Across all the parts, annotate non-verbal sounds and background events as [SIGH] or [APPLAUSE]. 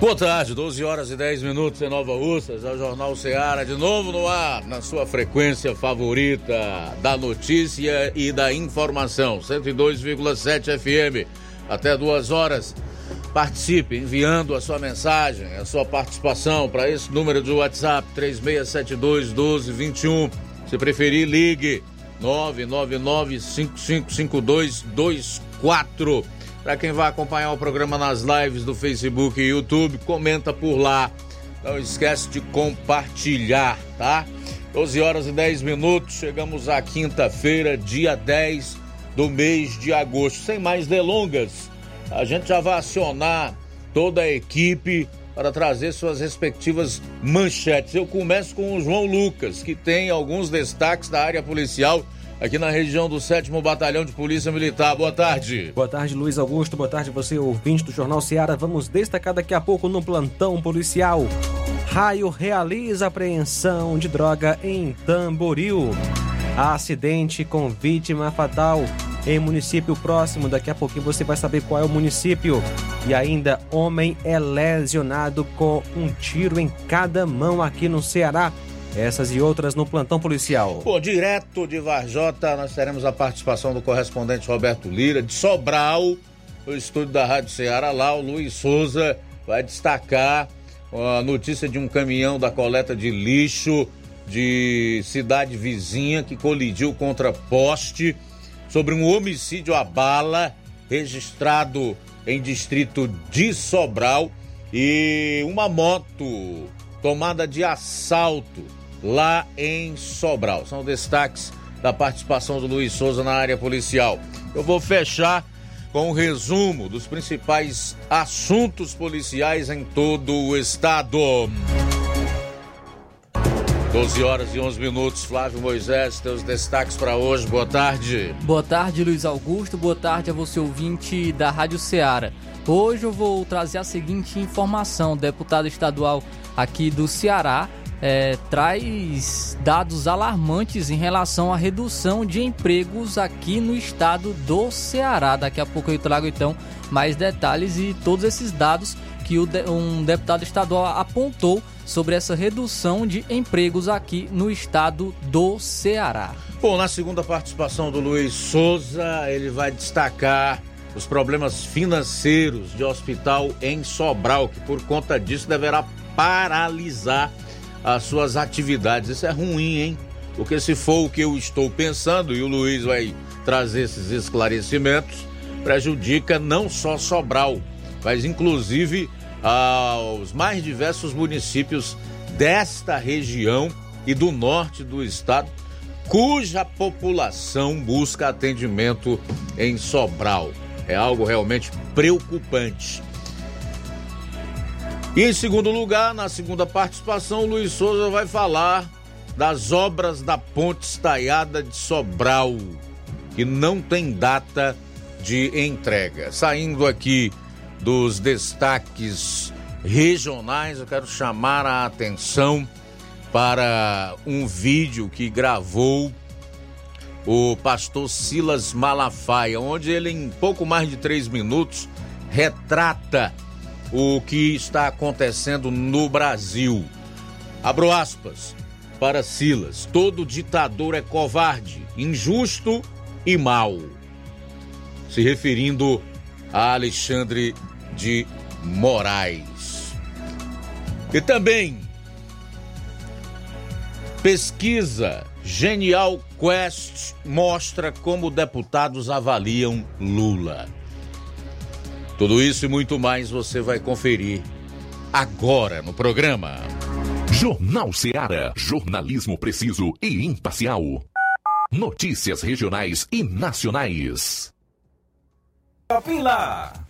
Boa tarde, 12 horas e 10 minutos em Nova Russas, é o Jornal Ceará de novo no ar, na sua frequência favorita da notícia e da informação, 102,7 FM, até duas horas. Participe enviando a sua mensagem, a sua participação para esse número de WhatsApp 3672 1221. Se preferir, ligue 999 555224 para quem vai acompanhar o programa nas lives do Facebook e YouTube, comenta por lá. Não esquece de compartilhar, tá? 12 horas e 10 minutos, chegamos à quinta-feira, dia 10 do mês de agosto. Sem mais delongas, a gente já vai acionar toda a equipe para trazer suas respectivas manchetes. Eu começo com o João Lucas, que tem alguns destaques da área policial aqui na região do 7 Batalhão de Polícia Militar. Boa tarde. Boa tarde, Luiz Augusto. Boa tarde, você, ouvinte do Jornal Seara. Vamos destacar daqui a pouco no plantão policial. Raio realiza apreensão de droga em Tamboril. Acidente com vítima fatal em município próximo. Daqui a pouquinho você vai saber qual é o município. E ainda, homem é lesionado com um tiro em cada mão aqui no Ceará. Essas e outras no plantão policial. Bom, direto de Varjota, nós teremos a participação do correspondente Roberto Lira, de Sobral, no estúdio da Rádio Ceará. Lá, o Luiz Souza vai destacar a notícia de um caminhão da coleta de lixo de cidade vizinha que colidiu contra poste sobre um homicídio à bala registrado em distrito de Sobral e uma moto tomada de assalto lá em Sobral. São destaques da participação do Luiz Souza na área policial. Eu vou fechar com o um resumo dos principais assuntos policiais em todo o estado. 12 horas e 11 minutos. Flávio Moisés, teus destaques para hoje. Boa tarde. Boa tarde, Luiz Augusto. Boa tarde a você, ouvinte da Rádio Ceará. Hoje eu vou trazer a seguinte informação: deputado estadual aqui do Ceará é, traz dados alarmantes em relação à redução de empregos aqui no estado do Ceará. Daqui a pouco eu trago então mais detalhes e todos esses dados que um deputado estadual apontou sobre essa redução de empregos aqui no estado do Ceará. Bom, na segunda participação do Luiz Souza, ele vai destacar os problemas financeiros de hospital em Sobral, que por conta disso deverá paralisar as suas atividades. Isso é ruim, hein? Porque se for o que eu estou pensando, e o Luiz vai trazer esses esclarecimentos, prejudica não só Sobral, mas inclusive aos mais diversos municípios desta região e do norte do estado, cuja população busca atendimento em Sobral. É algo realmente preocupante. E em segundo lugar, na segunda participação, o Luiz Souza vai falar das obras da ponte estaiada de Sobral, que não tem data de entrega. Saindo aqui dos destaques regionais, eu quero chamar a atenção para um vídeo que gravou o pastor Silas Malafaia, onde ele, em pouco mais de três minutos, retrata o que está acontecendo no Brasil. Abro aspas para Silas: todo ditador é covarde, injusto e mau. Se referindo a Alexandre de Moraes. E também pesquisa Genial Quest mostra como deputados avaliam Lula. Tudo isso e muito mais você vai conferir agora no programa. Jornal Ceará, jornalismo preciso e imparcial. Notícias regionais e nacionais. Lá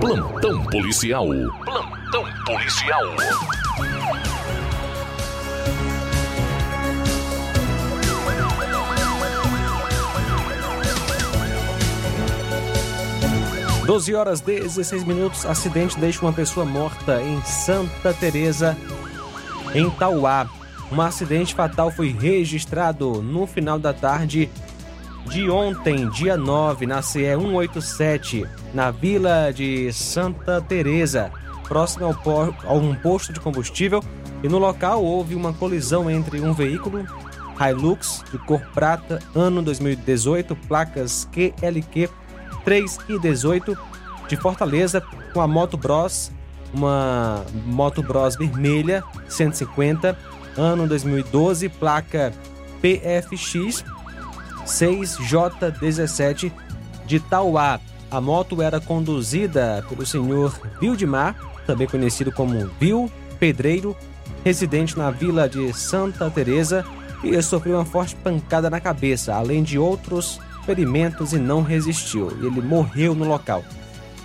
Plantão policial. Plantão policial. Doze horas 16 minutos. Acidente deixa uma pessoa morta em Santa Teresa, em Tauá. Um acidente fatal foi registrado no final da tarde de ontem, dia 9, na CE 187, na vila de Santa Teresa, próximo ao por, a um posto de combustível, e no local houve uma colisão entre um veículo Hilux de cor prata, ano 2018, placas QLQ 3 e 18 de Fortaleza, com a Moto Bros, uma Moto Bros vermelha 150, ano 2012, placa PFX 6J17 de Tauá. A moto era conduzida pelo senhor Vildemar, também conhecido como Vil Pedreiro, residente na vila de Santa Teresa, e sofreu uma forte pancada na cabeça, além de outros ferimentos e não resistiu. Ele morreu no local.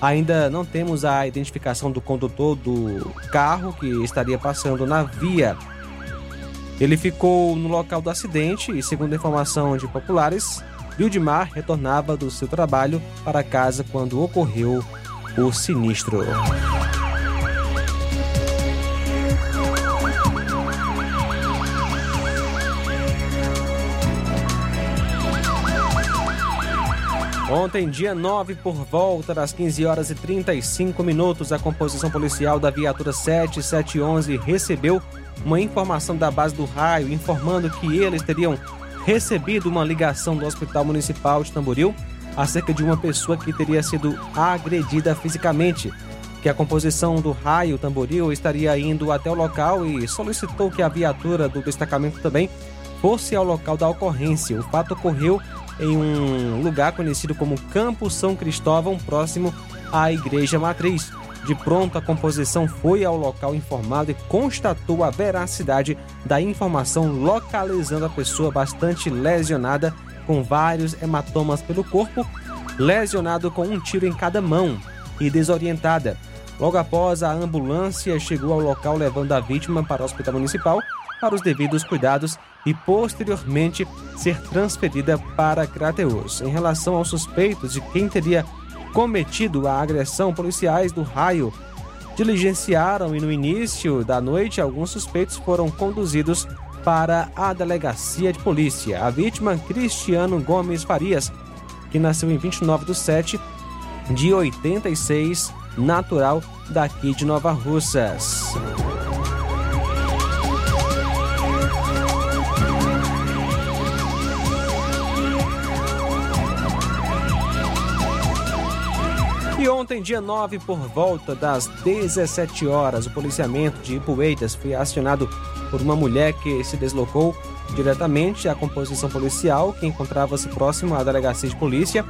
Ainda não temos a identificação do condutor do carro que estaria passando na via ele ficou no local do acidente e, segundo a informação de populares, Wildemar retornava do seu trabalho para casa quando ocorreu o sinistro. Ontem, dia 9, por volta das 15 horas e 35 minutos, a composição policial da viatura 7711 recebeu uma informação da base do raio informando que eles teriam recebido uma ligação do Hospital Municipal de Tamboril acerca de uma pessoa que teria sido agredida fisicamente, que a composição do raio Tamboril estaria indo até o local e solicitou que a viatura do destacamento também fosse ao local da ocorrência. O fato ocorreu em um lugar conhecido como Campo São Cristóvão, próximo à Igreja Matriz. De pronto, a composição foi ao local informado e constatou a veracidade da informação, localizando a pessoa bastante lesionada, com vários hematomas pelo corpo, lesionado com um tiro em cada mão e desorientada. Logo após, a ambulância chegou ao local levando a vítima para o hospital municipal para os devidos cuidados e posteriormente ser transferida para Crateus. Em relação aos suspeitos de quem teria cometido a agressão, policiais do raio diligenciaram e no início da noite alguns suspeitos foram conduzidos para a delegacia de polícia. A vítima, Cristiano Gomes Farias, que nasceu em 29 de 7 de 86, natural daqui de Nova Russas. Ontem, dia 9, por volta das 17 horas, o policiamento de Ipueiras foi acionado por uma mulher que se deslocou diretamente à composição policial, que encontrava-se próximo à delegacia de polícia,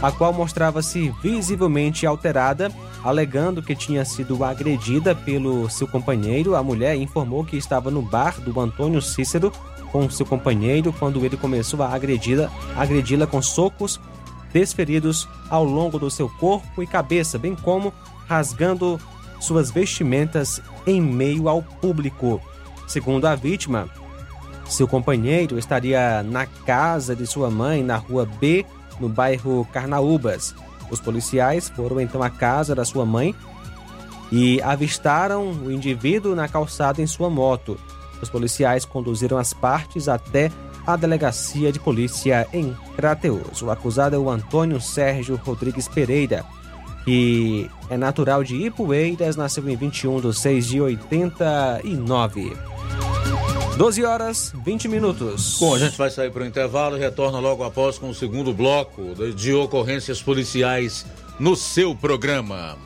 a qual mostrava-se visivelmente alterada, alegando que tinha sido agredida pelo seu companheiro. A mulher informou que estava no bar do Antônio Cícero com seu companheiro quando ele começou a agredi-la agredi com socos desferidos ao longo do seu corpo e cabeça, bem como rasgando suas vestimentas em meio ao público. Segundo a vítima, seu companheiro estaria na casa de sua mãe, na rua B, no bairro Carnaúbas. Os policiais foram então à casa da sua mãe e avistaram o indivíduo na calçada em sua moto. Os policiais conduziram as partes até a delegacia de polícia em Crateus. O acusado é o Antônio Sérgio Rodrigues Pereira, que é natural de Ipueiras, nasceu em 21 de 6 de 89. 12 horas 20 minutos. Bom, a gente vai sair para o intervalo e retorna logo após com o segundo bloco de ocorrências policiais no seu programa.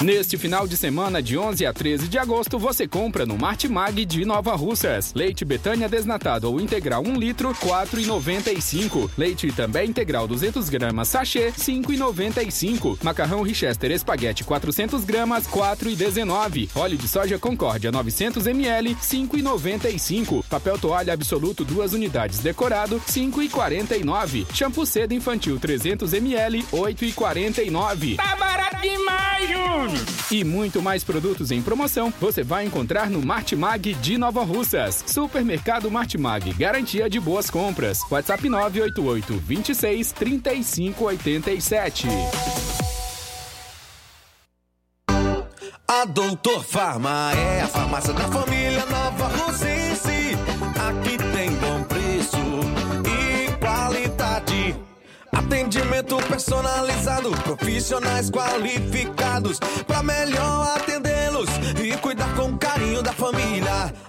Neste final de semana, de 11 a 13 de agosto, você compra no Martimag de Nova Russas. Leite Betânia desnatado ou integral 1 litro, 4,95. Leite também integral 200 gramas sachê, 5,95. Macarrão Richester espaguete 400 gramas, 4,19. Óleo de soja Concórdia 900 ml, 5,95. Papel toalha absoluto duas unidades decorado, 5,49. Shampoo seda infantil 300 ml, 8,49. Tá barato demais, Júnior! E muito mais produtos em promoção você vai encontrar no Martimag de Nova Russas. Supermercado Martimag, garantia de boas compras. WhatsApp 988 26 35 87. A Doutor Farma é a farmácia da família Nova Atendimento personalizado, profissionais qualificados para melhor atendê-los e cuidar com carinho da família.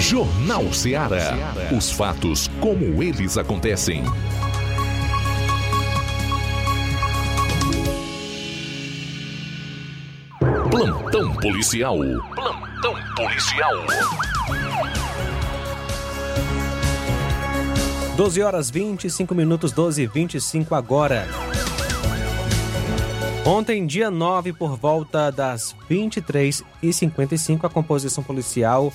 Jornal Ceará. Os fatos como eles acontecem. Plantão policial. Plantão policial. 12 horas 25 minutos, 12 e 25 agora. Ontem, dia 9, por volta das 23h55, a composição policial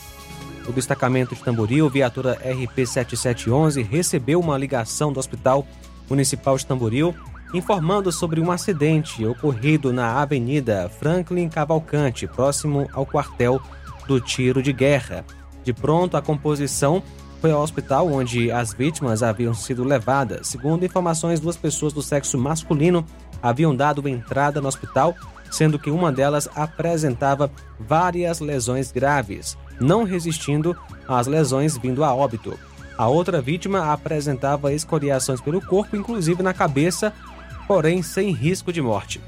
do destacamento de Tamboril, viatura RP7711, recebeu uma ligação do Hospital Municipal de Tamboril informando sobre um acidente ocorrido na Avenida Franklin Cavalcante, próximo ao quartel do tiro de guerra. De pronto, a composição foi ao hospital onde as vítimas haviam sido levadas. Segundo informações, duas pessoas do sexo masculino haviam dado entrada no hospital, sendo que uma delas apresentava várias lesões graves, não resistindo às lesões vindo a óbito. A outra vítima apresentava escoriações pelo corpo, inclusive na cabeça, porém sem risco de morte.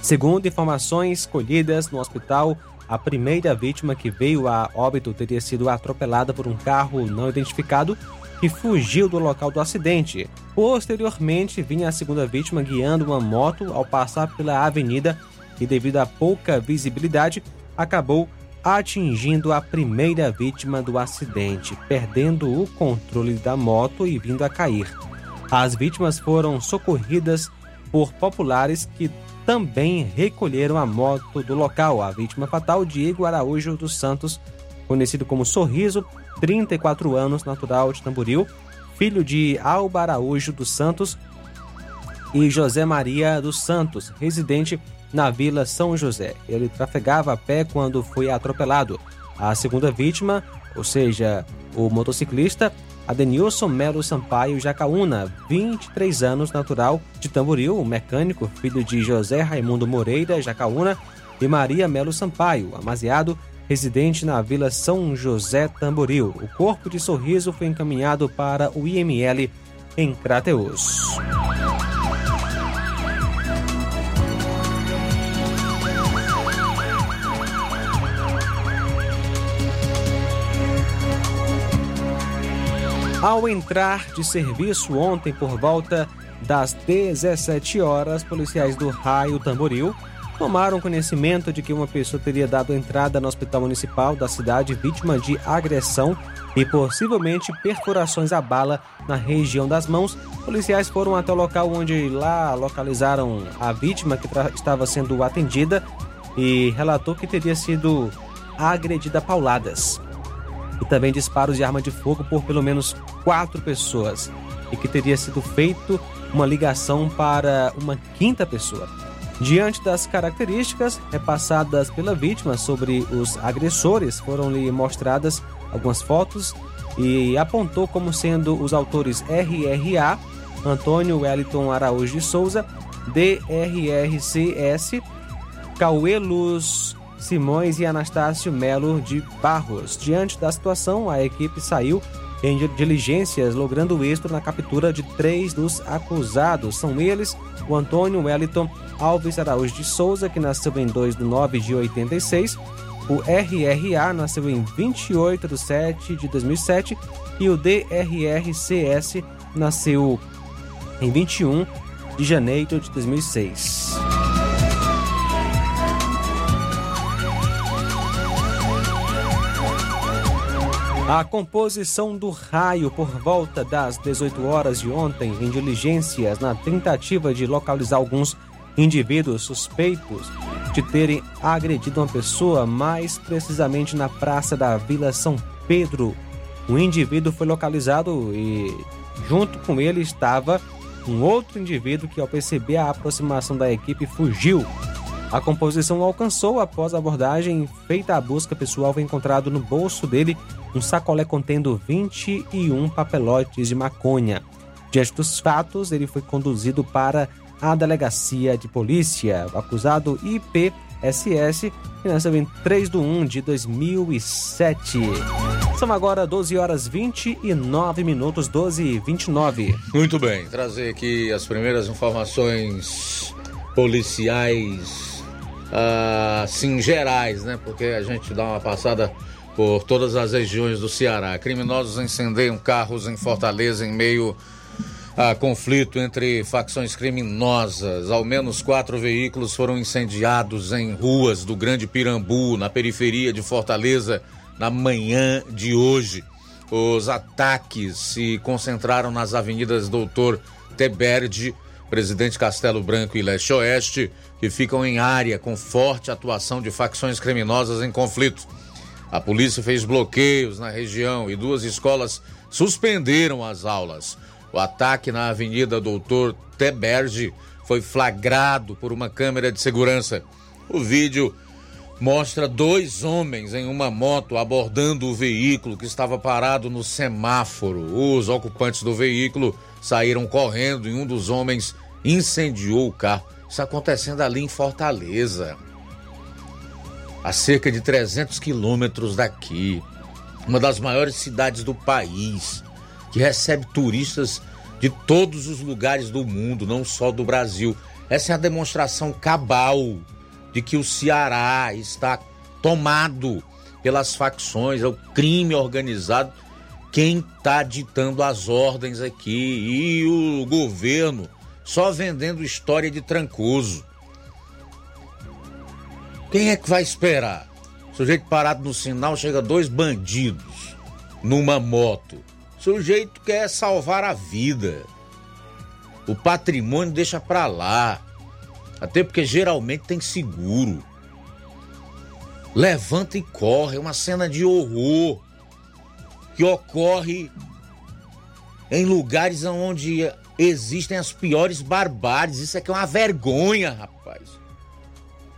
Segundo informações colhidas no hospital, a primeira vítima que veio a óbito teria sido atropelada por um carro não identificado que fugiu do local do acidente. Posteriormente, vinha a segunda vítima guiando uma moto ao passar pela avenida e, devido à pouca visibilidade, acabou atingindo a primeira vítima do acidente, perdendo o controle da moto e vindo a cair. As vítimas foram socorridas por populares que também recolheram a moto do local. A vítima fatal, Diego Araújo dos Santos, conhecido como Sorriso, 34 anos, natural de Tamboril, filho de Alba Araújo dos Santos e José Maria dos Santos, residente na Vila São José. Ele trafegava a pé quando foi atropelado. A segunda vítima, ou seja, o motociclista, Adenilson Melo Sampaio Jacaúna, 23 anos, natural de Tamboril, mecânico, filho de José Raimundo Moreira Jacaúna e Maria Melo Sampaio, amaziado, residente na Vila São José Tamboril. O corpo de sorriso foi encaminhado para o IML em Crateus. Ao entrar de serviço ontem por volta das 17 horas, policiais do Raio Tamboril tomaram conhecimento de que uma pessoa teria dado entrada no hospital municipal da cidade vítima de agressão e possivelmente perfurações a bala na região das mãos. Policiais foram até o local onde lá localizaram a vítima que estava sendo atendida e relatou que teria sido agredida a pauladas também disparos de arma de fogo por pelo menos quatro pessoas e que teria sido feito uma ligação para uma quinta pessoa. Diante das características repassadas pela vítima sobre os agressores, foram-lhe mostradas algumas fotos e apontou como sendo os autores RRA, Antônio Wellington Araújo de Souza, DRRCS, Cauê Luz Simões e Anastácio Melo de Barros. Diante da situação, a equipe saiu em diligências, logrando êxito na captura de três dos acusados. São eles o Antônio Wellington Alves Araújo de Souza, que nasceu em 2 de 9 de 86, o RRA nasceu em 28 de 7 de 2007 e o DRRCS nasceu em 21 de janeiro de 2006. A composição do raio por volta das 18 horas de ontem, em diligências na tentativa de localizar alguns indivíduos suspeitos de terem agredido uma pessoa, mais precisamente na praça da Vila São Pedro. O indivíduo foi localizado e, junto com ele, estava um outro indivíduo que, ao perceber a aproximação da equipe, fugiu. A composição alcançou após a abordagem feita a busca pessoal foi encontrado no bolso dele um sacolé contendo 21 papelotes de maconha. Diante dos fatos, ele foi conduzido para a delegacia de polícia. Acusado IPSS, que nasceu em 3 de 1 de 2007. São agora 12 horas 29 minutos, 12 e 29. Muito bem, trazer aqui as primeiras informações policiais assim, gerais, né? Porque a gente dá uma passada por todas as regiões do Ceará. Criminosos incendeiam carros em Fortaleza em meio a conflito entre facções criminosas. Ao menos quatro veículos foram incendiados em ruas do Grande Pirambu, na periferia de Fortaleza, na manhã de hoje. Os ataques se concentraram nas avenidas Doutor Teberde, Presidente Castelo Branco e Leste Oeste, que ficam em área com forte atuação de facções criminosas em conflito. A polícia fez bloqueios na região e duas escolas suspenderam as aulas. O ataque na Avenida Doutor Teberge foi flagrado por uma câmera de segurança. O vídeo mostra dois homens em uma moto abordando o veículo que estava parado no semáforo. Os ocupantes do veículo saíram correndo e um dos homens incendiou o carro. Isso acontecendo ali em Fortaleza, a cerca de 300 quilômetros daqui, uma das maiores cidades do país, que recebe turistas de todos os lugares do mundo, não só do Brasil. Essa é a demonstração cabal de que o Ceará está tomado pelas facções, é o crime organizado quem está ditando as ordens aqui e o governo só vendendo história de trancoso. Quem é que vai esperar? sujeito parado no sinal, chega dois bandidos numa moto. sujeito quer salvar a vida. O patrimônio deixa pra lá. Até porque geralmente tem seguro. Levanta e corre, é uma cena de horror que ocorre em lugares onde existem as piores barbáries. Isso aqui é uma vergonha, rapaz.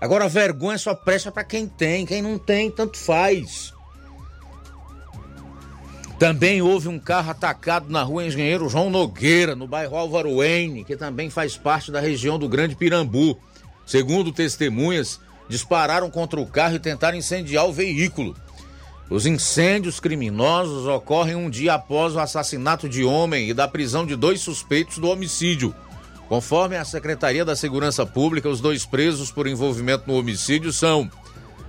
Agora, a vergonha só presta para quem tem. Quem não tem, tanto faz. Também houve um carro atacado na rua Engenheiro João Nogueira, no bairro Álvaro Wayne, que também faz parte da região do Grande Pirambu. Segundo testemunhas, dispararam contra o carro e tentaram incendiar o veículo. Os incêndios criminosos ocorrem um dia após o assassinato de homem e da prisão de dois suspeitos do homicídio. Conforme a Secretaria da Segurança Pública, os dois presos por envolvimento no homicídio são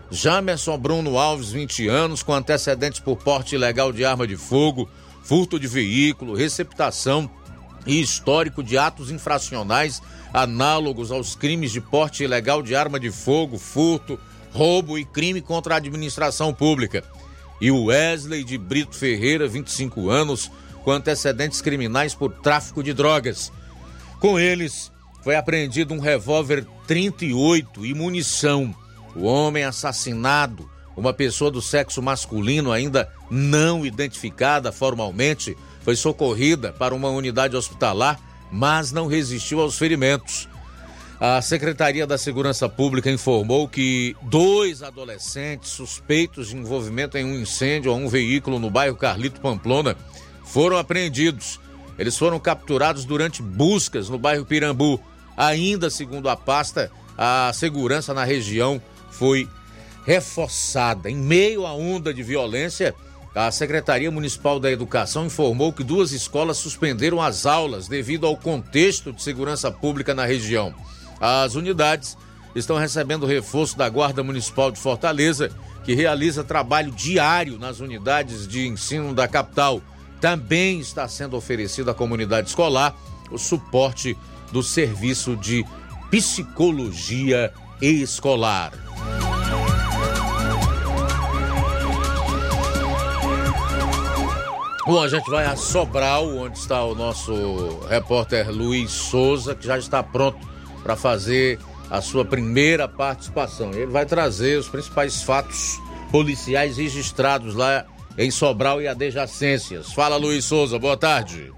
Jamerson Bruno Alves, 20 anos, com antecedentes por porte ilegal de arma de fogo, furto de veículo, receptação e histórico de atos infracionais análogos aos crimes de porte ilegal de arma de fogo, furto, roubo e crime contra a administração pública e Wesley de Brito Ferreira, 25 anos, com antecedentes criminais por tráfico de drogas. Com eles, foi apreendido um revólver 38 e munição. O homem assassinado, uma pessoa do sexo masculino ainda não identificada formalmente, foi socorrida para uma unidade hospitalar, mas não resistiu aos ferimentos. A Secretaria da Segurança Pública informou que dois adolescentes suspeitos de envolvimento em um incêndio a um veículo no bairro Carlito Pamplona foram apreendidos. Eles foram capturados durante buscas no bairro Pirambu. Ainda segundo a pasta, a segurança na região foi reforçada. Em meio à onda de violência, a Secretaria Municipal da Educação informou que duas escolas suspenderam as aulas devido ao contexto de segurança pública na região. As unidades estão recebendo reforço da Guarda Municipal de Fortaleza, que realiza trabalho diário nas unidades de ensino da capital. Também está sendo oferecido à comunidade escolar o suporte do serviço de psicologia escolar. Bom, a gente vai a Sobral, onde está o nosso repórter Luiz Souza, que já está pronto para fazer a sua primeira participação. Ele vai trazer os principais fatos policiais registrados lá em Sobral e adjacências. Fala, Luiz Souza, boa tarde.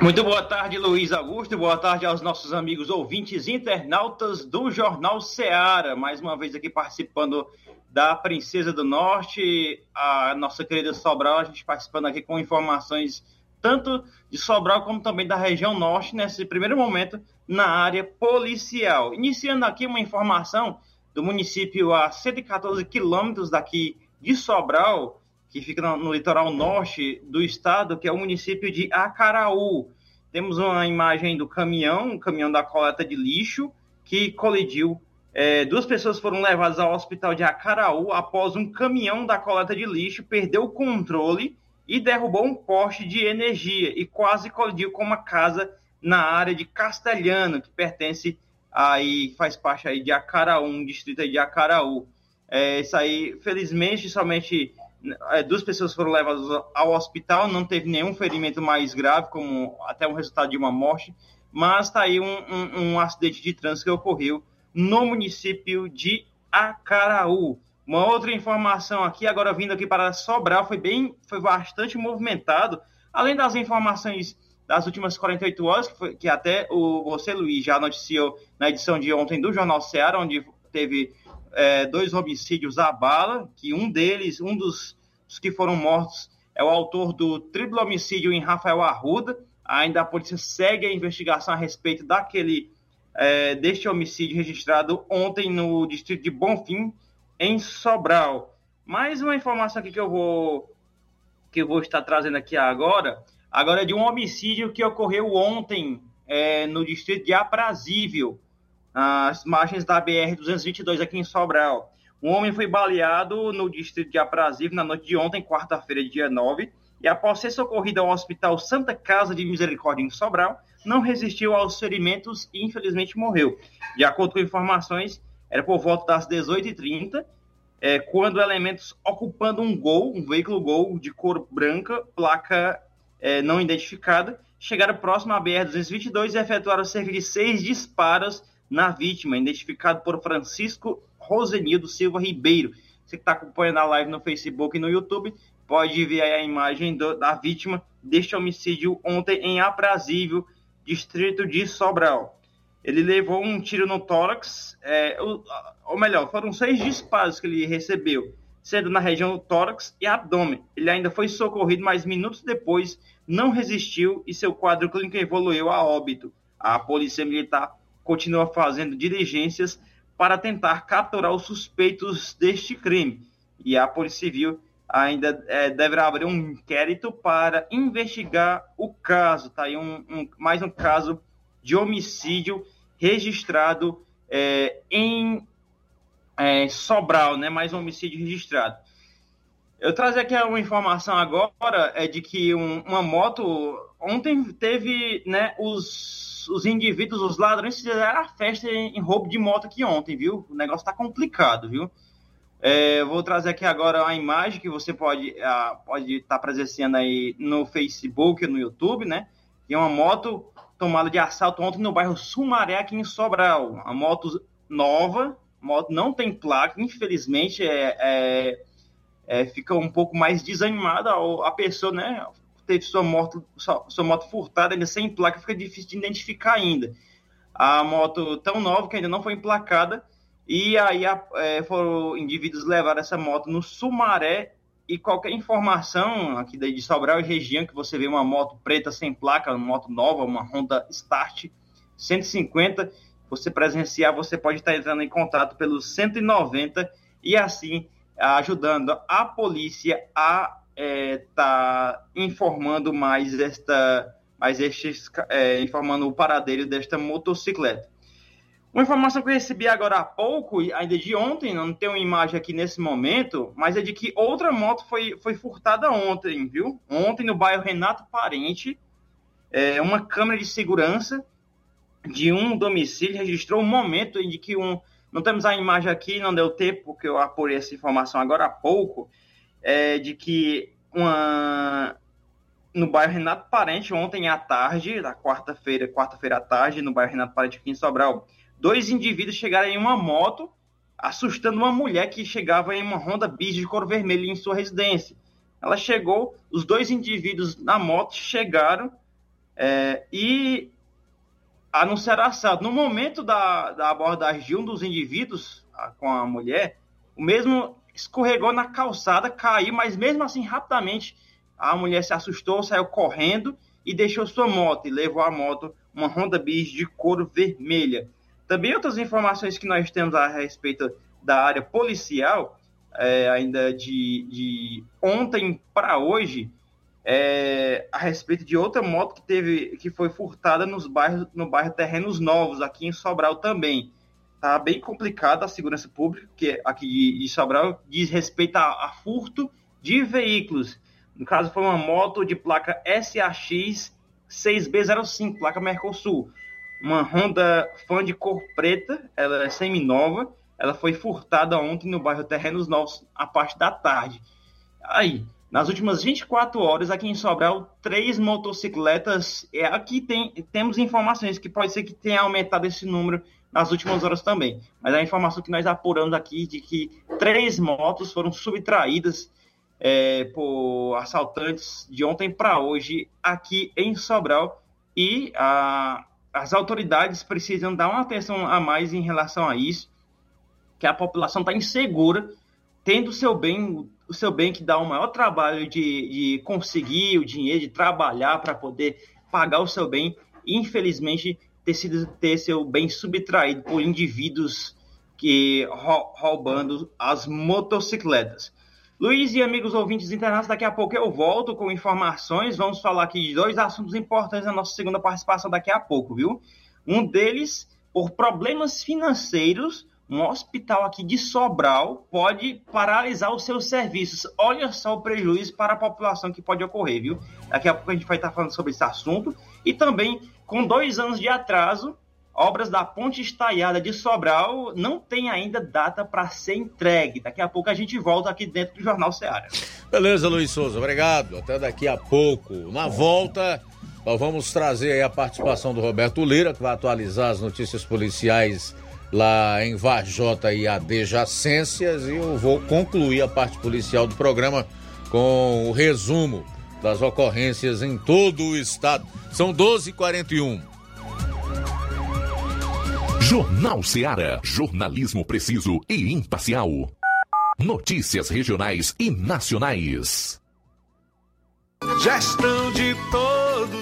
Muito boa tarde, Luiz Augusto. Boa tarde aos nossos amigos ouvintes internautas do Jornal Seara. Mais uma vez aqui participando da Princesa do Norte, a nossa querida Sobral, a gente participando aqui com informações tanto de Sobral como também da região norte, nesse primeiro momento, na área policial. Iniciando aqui uma informação do município a 114 quilômetros daqui de Sobral, que fica no, no, litoral norte do estado, que é o município de Acaraú. Temos uma imagem do caminhão, um caminhão da coleta de lixo, que colidiu é, duas pessoas foram levadas ao hospital de Acaraú após um caminhão da coleta de lixo perdeu o controle e derrubou um poste de energia e quase colidiu com uma casa na área de Castelhano, que pertence aí, faz parte aí de Acaraú, um distrito de Acaraú. É, isso aí, felizmente, somente é, duas pessoas foram levadas ao hospital, não teve nenhum ferimento mais grave, como até um resultado de uma morte, mas está aí um, um, um acidente de trânsito que ocorreu no município de Acaraú. Uma outra informação aqui, agora vindo aqui para Sobral, foi bem, foi bastante movimentado. Além das informações das últimas 48 horas, que, foi, que até o você, Luiz, já noticiou na edição de ontem do Jornal Ceará, onde teve é, dois homicídios à bala, que um deles, um dos, dos que foram mortos, é o autor do triplo homicídio em Rafael Arruda. Ainda a polícia segue a investigação a respeito daquele é, deste homicídio registrado ontem no distrito de Bonfim, em Sobral. Mais uma informação aqui que eu vou que eu vou estar trazendo aqui agora, agora é de um homicídio que ocorreu ontem é, no distrito de Aprazível, nas margens da BR-222 aqui em Sobral. Um homem foi baleado no distrito de Aprazível na noite de ontem, quarta-feira, dia 9, e após ser socorrido ao Hospital Santa Casa de Misericórdia em Sobral, não resistiu aos ferimentos e infelizmente morreu. De acordo com informações, era por volta das 18h30, é, quando elementos ocupando um Gol, um veículo Gol de cor branca, placa é, não identificada, chegaram próximo à BR-222 e efetuaram cerca de seis disparos na vítima, identificado por Francisco Rosenildo Silva Ribeiro. Você que está acompanhando a live no Facebook e no YouTube, pode ver a imagem do, da vítima deste homicídio ontem em Aprazível, distrito de Sobral. Ele levou um tiro no tórax, é, ou, ou, melhor, foram seis disparos que ele recebeu, sendo na região do tórax e abdômen. Ele ainda foi socorrido, mas minutos depois não resistiu e seu quadro clínico evoluiu a óbito. A polícia militar continua fazendo diligências para tentar capturar os suspeitos deste crime. E a Polícia Civil ainda é, deverá abrir um inquérito para investigar o caso. Tá aí um, um mais um caso de homicídio registrado é, em é, Sobral, né? Mais um homicídio registrado. Eu trazer aqui uma informação agora é de que um, uma moto ontem teve, né? Os, os indivíduos, os ladrões fizeram a festa em, em roubo de moto aqui ontem, viu? O negócio tá complicado, viu? É, vou trazer aqui agora a imagem que você pode uh, pode estar tá presenciando aí no Facebook, no YouTube, né? E uma moto tomada de assalto ontem no bairro Sumaré, aqui em Sobral. A moto nova, moto não tem placa, infelizmente é, é, é fica um pouco mais desanimada a, a pessoa, né? Teve sua moto, sua, sua moto furtada ainda sem placa, fica difícil de identificar ainda. A moto tão nova que ainda não foi emplacada e aí é, foram indivíduos levar essa moto no Sumaré e qualquer informação aqui de Sobral e região que você vê uma moto preta sem placa, uma moto nova, uma Honda Start 150, você presenciar, você pode estar entrando em contato pelo 190 e assim ajudando a polícia a é, tá informando mais esta, mais estes, é, informando o paradeiro desta motocicleta. Uma informação que eu recebi agora há pouco, ainda de ontem, não tenho imagem aqui nesse momento, mas é de que outra moto foi, foi furtada ontem, viu? Ontem no bairro Renato Parente, é, uma câmera de segurança de um domicílio registrou um momento em que um. Não temos a imagem aqui, não deu tempo, porque eu apurei essa informação agora há pouco, é, de que uma, no bairro Renato Parente, ontem à tarde, da quarta-feira, quarta-feira à tarde, no bairro Renato Parente aqui em Sobral, dois indivíduos chegaram em uma moto, assustando uma mulher que chegava em uma Honda Bis de cor vermelha em sua residência. Ela chegou, os dois indivíduos na moto chegaram é, e anunciaram assalto. No momento da, da abordagem de um dos indivíduos a, com a mulher, o mesmo escorregou na calçada, caiu, mas mesmo assim, rapidamente, a mulher se assustou, saiu correndo e deixou sua moto e levou a moto, uma Honda Bis de cor vermelha. Também outras informações que nós temos a respeito da área policial, é, ainda de, de ontem para hoje, é, a respeito de outra moto que teve que foi furtada nos bairros, no bairro Terrenos Novos, aqui em Sobral também. Tá bem complicada a segurança pública, que aqui de, de Sobral diz respeito a, a, furto de veículos. No caso, foi uma moto de placa SAX 6B05, placa Mercosul uma Honda Fan de cor preta, ela é semi-nova, ela foi furtada ontem no bairro Terrenos Novos, a parte da tarde. Aí, nas últimas 24 horas, aqui em Sobral, três motocicletas. É, aqui tem, temos informações que pode ser que tenha aumentado esse número nas últimas horas também. Mas a informação que nós apuramos aqui de que três motos foram subtraídas é, por assaltantes de ontem para hoje aqui em Sobral. E a, as autoridades precisam dar uma atenção a mais em relação a isso, que a população está insegura, tendo o seu bem, o seu bem que dá o maior trabalho de, de conseguir o dinheiro, de trabalhar para poder pagar o seu bem, infelizmente ter sido ter seu bem subtraído por indivíduos que roubando as motocicletas. Luiz e amigos ouvintes internados, daqui a pouco eu volto com informações. Vamos falar aqui de dois assuntos importantes na nossa segunda participação daqui a pouco, viu? Um deles, por problemas financeiros, um hospital aqui de Sobral pode paralisar os seus serviços. Olha só o prejuízo para a população que pode ocorrer, viu? Daqui a pouco a gente vai estar falando sobre esse assunto. E também, com dois anos de atraso, obras da Ponte Estaiada de Sobral não tem ainda data para ser entregue. Daqui a pouco a gente volta aqui dentro do Jornal Ceará. Beleza, Luiz Souza, obrigado. Até daqui a pouco. Na volta, nós vamos trazer a participação do Roberto Lira, que vai atualizar as notícias policiais lá em Vajota e adjacências e eu vou concluir a parte policial do programa com o resumo das ocorrências em todo o estado. São 12h41. Jornal Seara. Jornalismo preciso e imparcial. Notícias regionais e nacionais. Gestão de todos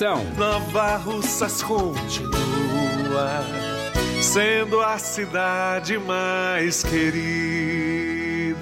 Nova Russas continua sendo a cidade mais querida.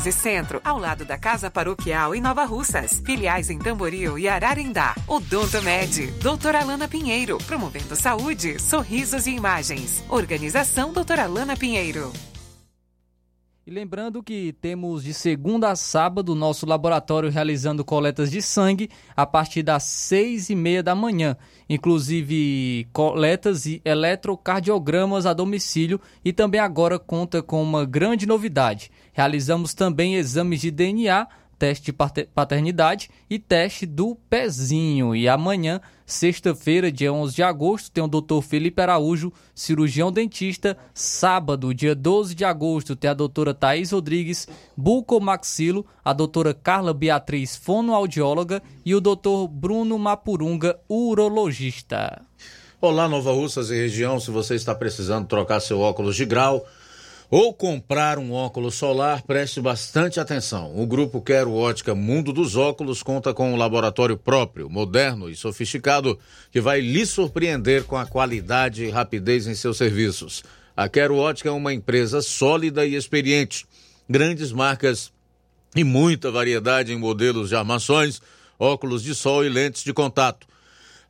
Centro, ao lado da Casa Paroquial em Nova Russas. Filiais em Tamboril e Ararindá. Odonto Med, doutora Alana Pinheiro, promovendo saúde, sorrisos e imagens. Organização doutora Alana Pinheiro. E lembrando que temos de segunda a sábado nosso laboratório realizando coletas de sangue a partir das seis e meia da manhã, inclusive coletas e eletrocardiogramas a domicílio e também agora conta com uma grande novidade. Realizamos também exames de DNA teste de paternidade e teste do pezinho. E amanhã, sexta-feira, dia 11 de agosto, tem o Dr. Felipe Araújo, cirurgião dentista. Sábado, dia 12 de agosto, tem a doutora Thaís Rodrigues, bucomaxilo, a doutora Carla Beatriz, fonoaudióloga e o doutor Bruno Mapurunga, urologista. Olá, Nova Russas e região, se você está precisando trocar seu óculos de grau ou comprar um óculos solar, preste bastante atenção. O grupo Quero Ótica Mundo dos Óculos conta com um laboratório próprio, moderno e sofisticado, que vai lhe surpreender com a qualidade e rapidez em seus serviços. A Quero Ótica é uma empresa sólida e experiente. Grandes marcas e muita variedade em modelos de armações, óculos de sol e lentes de contato.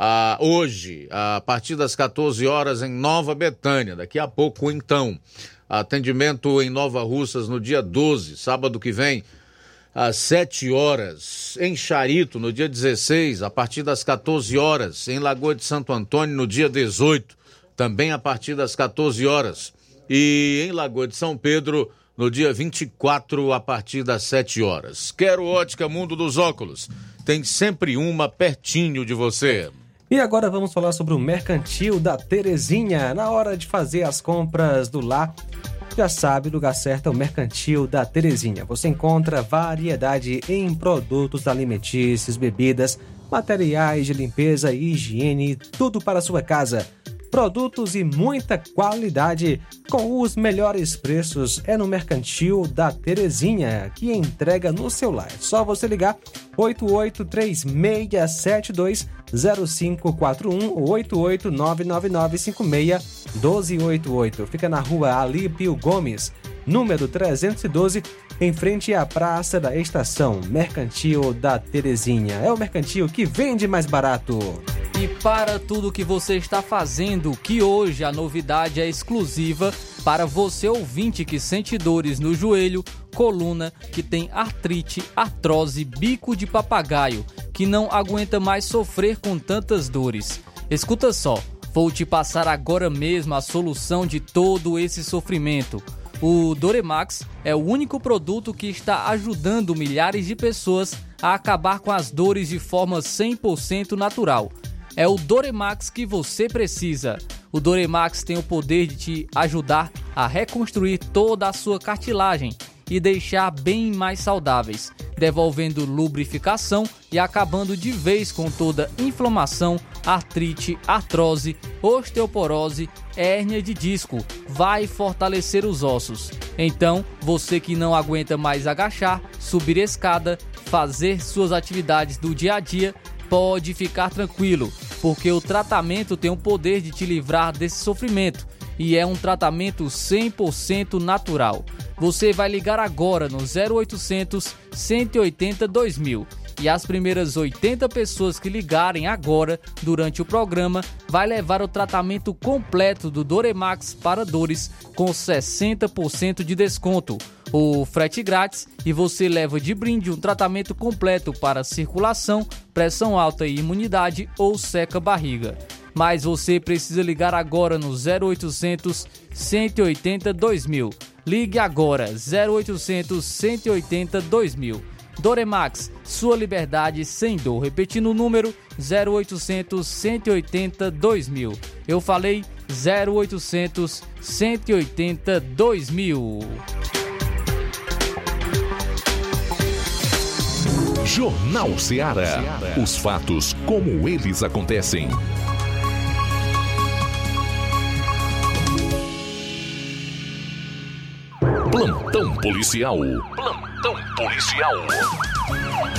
ah, hoje, a partir das 14 horas, em Nova Betânia. Daqui a pouco, então. Atendimento em Nova Russas no dia 12, sábado que vem, às 7 horas. Em Charito, no dia 16, a partir das 14 horas. Em Lagoa de Santo Antônio, no dia 18, também a partir das 14 horas. E em Lagoa de São Pedro, no dia 24, a partir das 7 horas. Quero ótica Mundo dos Óculos. Tem sempre uma pertinho de você. E agora vamos falar sobre o Mercantil da Terezinha. Na hora de fazer as compras do lar, já sabe, o lugar certo é o Mercantil da Terezinha. Você encontra variedade em produtos alimentícios, bebidas, materiais de limpeza e higiene, tudo para a sua casa produtos e muita qualidade com os melhores preços é no Mercantil da Terezinha, que entrega no celular. Só você ligar 8836720541 ou 88999561288. Fica na rua Alípio Gomes, número 312, em frente à Praça da Estação, Mercantil da Terezinha. É o mercantil que vende mais barato. E para tudo que você está fazendo, que hoje a novidade é exclusiva para você ouvinte que sente dores no joelho, coluna, que tem artrite, artrose, bico de papagaio, que não aguenta mais sofrer com tantas dores. Escuta só, vou te passar agora mesmo a solução de todo esse sofrimento. O Doremax é o único produto que está ajudando milhares de pessoas a acabar com as dores de forma 100% natural é o Doremax que você precisa. O Doremax tem o poder de te ajudar a reconstruir toda a sua cartilagem e deixar bem mais saudáveis, devolvendo lubrificação e acabando de vez com toda inflamação, artrite, artrose, osteoporose, hérnia de disco. Vai fortalecer os ossos. Então, você que não aguenta mais agachar, subir escada, fazer suas atividades do dia a dia, pode ficar tranquilo, porque o tratamento tem o poder de te livrar desse sofrimento e é um tratamento 100% natural. Você vai ligar agora no 0800 180 2000 e as primeiras 80 pessoas que ligarem agora durante o programa vai levar o tratamento completo do Doremax para dores com 60% de desconto o frete grátis e você leva de brinde um tratamento completo para circulação, pressão alta e imunidade ou seca barriga. Mas você precisa ligar agora no 0800 180 2000. Ligue agora 0800 180 2000. Doremax, sua liberdade sem dor. Repetindo o número 0800 180 2000. Eu falei 0800 180 2000. Jornal Ceará. Os fatos como eles acontecem. Plantão policial. Plantão policial.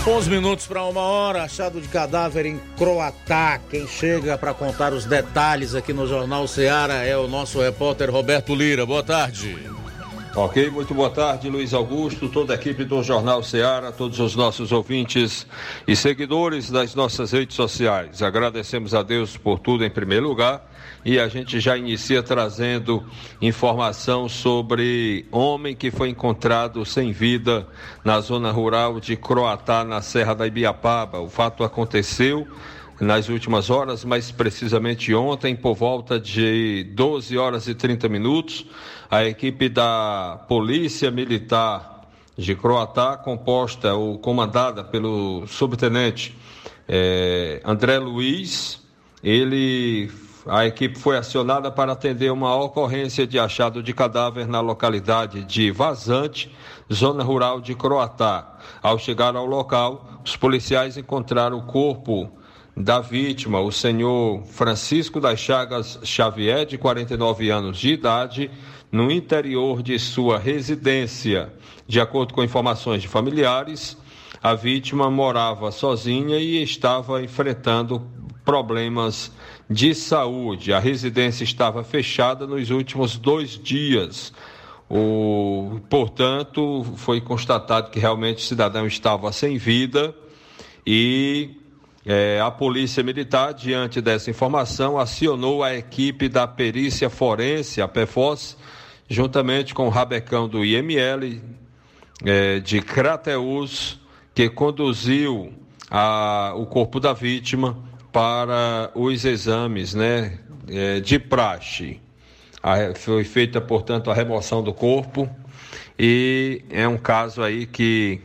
11 minutos para uma hora, achado de cadáver em Croatá. Quem chega para contar os detalhes aqui no Jornal Ceará é o nosso repórter Roberto Lira. Boa tarde. Ok, muito boa tarde, Luiz Augusto, toda a equipe do Jornal Ceará, todos os nossos ouvintes e seguidores das nossas redes sociais. Agradecemos a Deus por tudo em primeiro lugar e a gente já inicia trazendo informação sobre homem que foi encontrado sem vida na zona rural de Croatá, na Serra da Ibiapaba. O fato aconteceu nas últimas horas, mais precisamente ontem, por volta de 12 horas e 30 minutos, a equipe da Polícia Militar de Croatá, composta ou comandada pelo subtenente eh, André Luiz, ele a equipe foi acionada para atender uma ocorrência de achado de cadáver na localidade de Vazante, zona rural de Croatá. Ao chegar ao local, os policiais encontraram o corpo da vítima, o senhor Francisco das Chagas Xavier, de 49 anos de idade, no interior de sua residência. De acordo com informações de familiares, a vítima morava sozinha e estava enfrentando problemas de saúde. A residência estava fechada nos últimos dois dias. O, portanto, foi constatado que realmente o cidadão estava sem vida e é, a Polícia Militar, diante dessa informação, acionou a equipe da perícia forense, a PEFOS, juntamente com o rabecão do IML é, de Crateus, que conduziu a, o corpo da vítima para os exames né, é, de praxe. A, foi feita, portanto, a remoção do corpo e é um caso aí que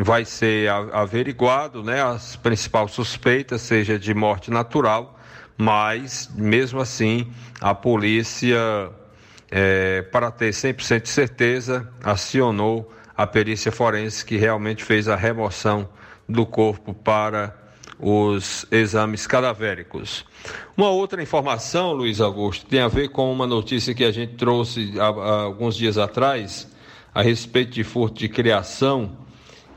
vai ser averiguado, né, as principais suspeitas, seja de morte natural, mas mesmo assim a polícia, é, para ter 100% de certeza, acionou a perícia forense que realmente fez a remoção do corpo para os exames cadavéricos. Uma outra informação, Luiz Augusto, tem a ver com uma notícia que a gente trouxe há, há alguns dias atrás a respeito de furto de criação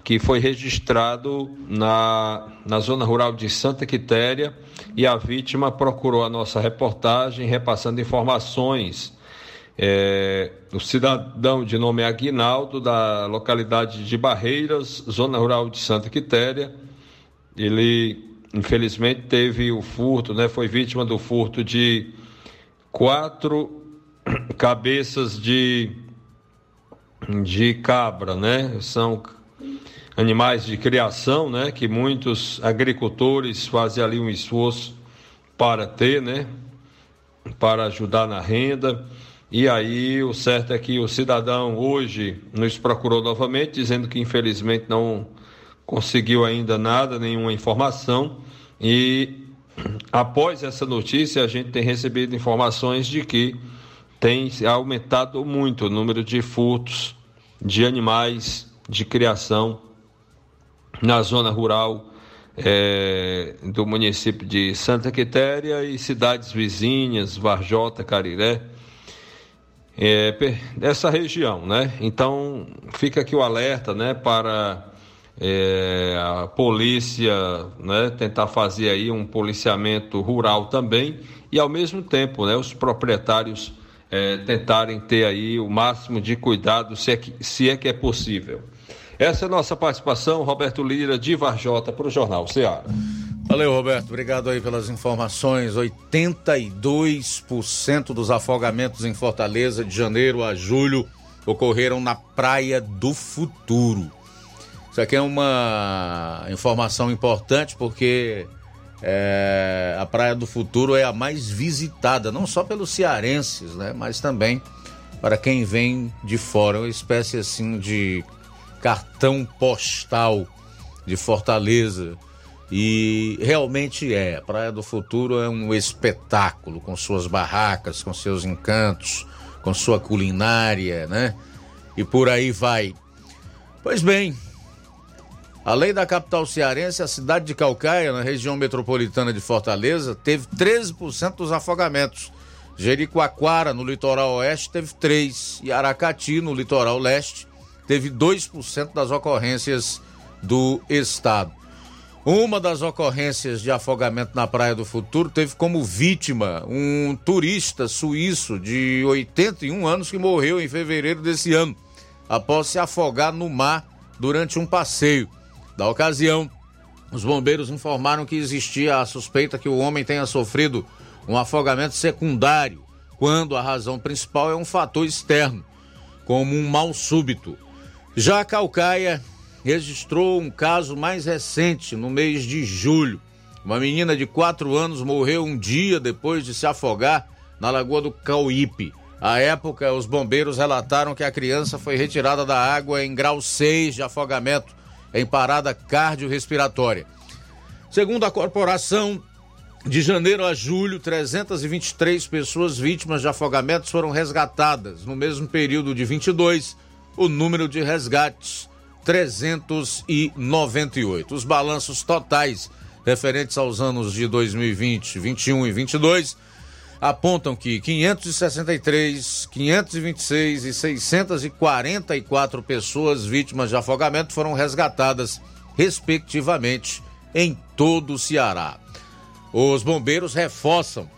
que foi registrado na, na zona rural de Santa Quitéria e a vítima procurou a nossa reportagem repassando informações. É, o cidadão de nome Aguinaldo, da localidade de Barreiras, zona rural de Santa Quitéria, ele infelizmente teve o furto, né, foi vítima do furto de quatro [CLEARS THROAT] cabeças de, de cabra, né? São animais de criação, né, que muitos agricultores fazem ali um esforço para ter, né, para ajudar na renda. E aí o certo é que o cidadão hoje nos procurou novamente, dizendo que infelizmente não conseguiu ainda nada, nenhuma informação. E [CLEARS THROAT] após essa notícia, a gente tem recebido informações de que tem aumentado muito o número de furtos de animais de criação na zona rural é, do município de Santa Quitéria e cidades vizinhas, Varjota, Cariré, é, dessa região, né? Então fica aqui o alerta, né, para é, a polícia, né, tentar fazer aí um policiamento rural também e ao mesmo tempo, né, os proprietários é, tentarem ter aí o máximo de cuidado, se é que, se é, que é possível. Essa é a nossa participação, Roberto Lira, de Varjota, para o Jornal Ceará. Valeu, Roberto. Obrigado aí pelas informações. 82% dos afogamentos em Fortaleza de janeiro a julho ocorreram na Praia do Futuro. Isso aqui é uma informação importante porque é, a Praia do Futuro é a mais visitada, não só pelos cearenses, né, mas também para quem vem de fora. Uma espécie assim de cartão postal de Fortaleza. E realmente é. A Praia do Futuro é um espetáculo, com suas barracas, com seus encantos, com sua culinária, né? E por aí vai. Pois bem, Além da capital cearense, a cidade de Calcaia, na região metropolitana de Fortaleza, teve 13% dos afogamentos. Jericoacoara, no litoral oeste, teve 3%. E Aracati, no litoral leste, teve 2% das ocorrências do estado. Uma das ocorrências de afogamento na Praia do Futuro teve como vítima um turista suíço de 81 anos que morreu em fevereiro desse ano, após se afogar no mar durante um passeio. Da ocasião, os bombeiros informaram que existia a suspeita que o homem tenha sofrido um afogamento secundário, quando a razão principal é um fator externo, como um mal súbito. Já a Calcaia registrou um caso mais recente, no mês de julho. Uma menina de 4 anos morreu um dia depois de se afogar na Lagoa do Cauípe. À época, os bombeiros relataram que a criança foi retirada da água em grau 6 de afogamento, em parada cardiorrespiratória. Segundo a corporação, de janeiro a julho, 323 pessoas vítimas de afogamentos foram resgatadas. No mesmo período de 22, o número de resgates 398. Os balanços totais referentes aos anos de 2020, 21 e 22 apontam que 563, 526 e 644 pessoas vítimas de afogamento foram resgatadas, respectivamente, em todo o Ceará. Os bombeiros reforçam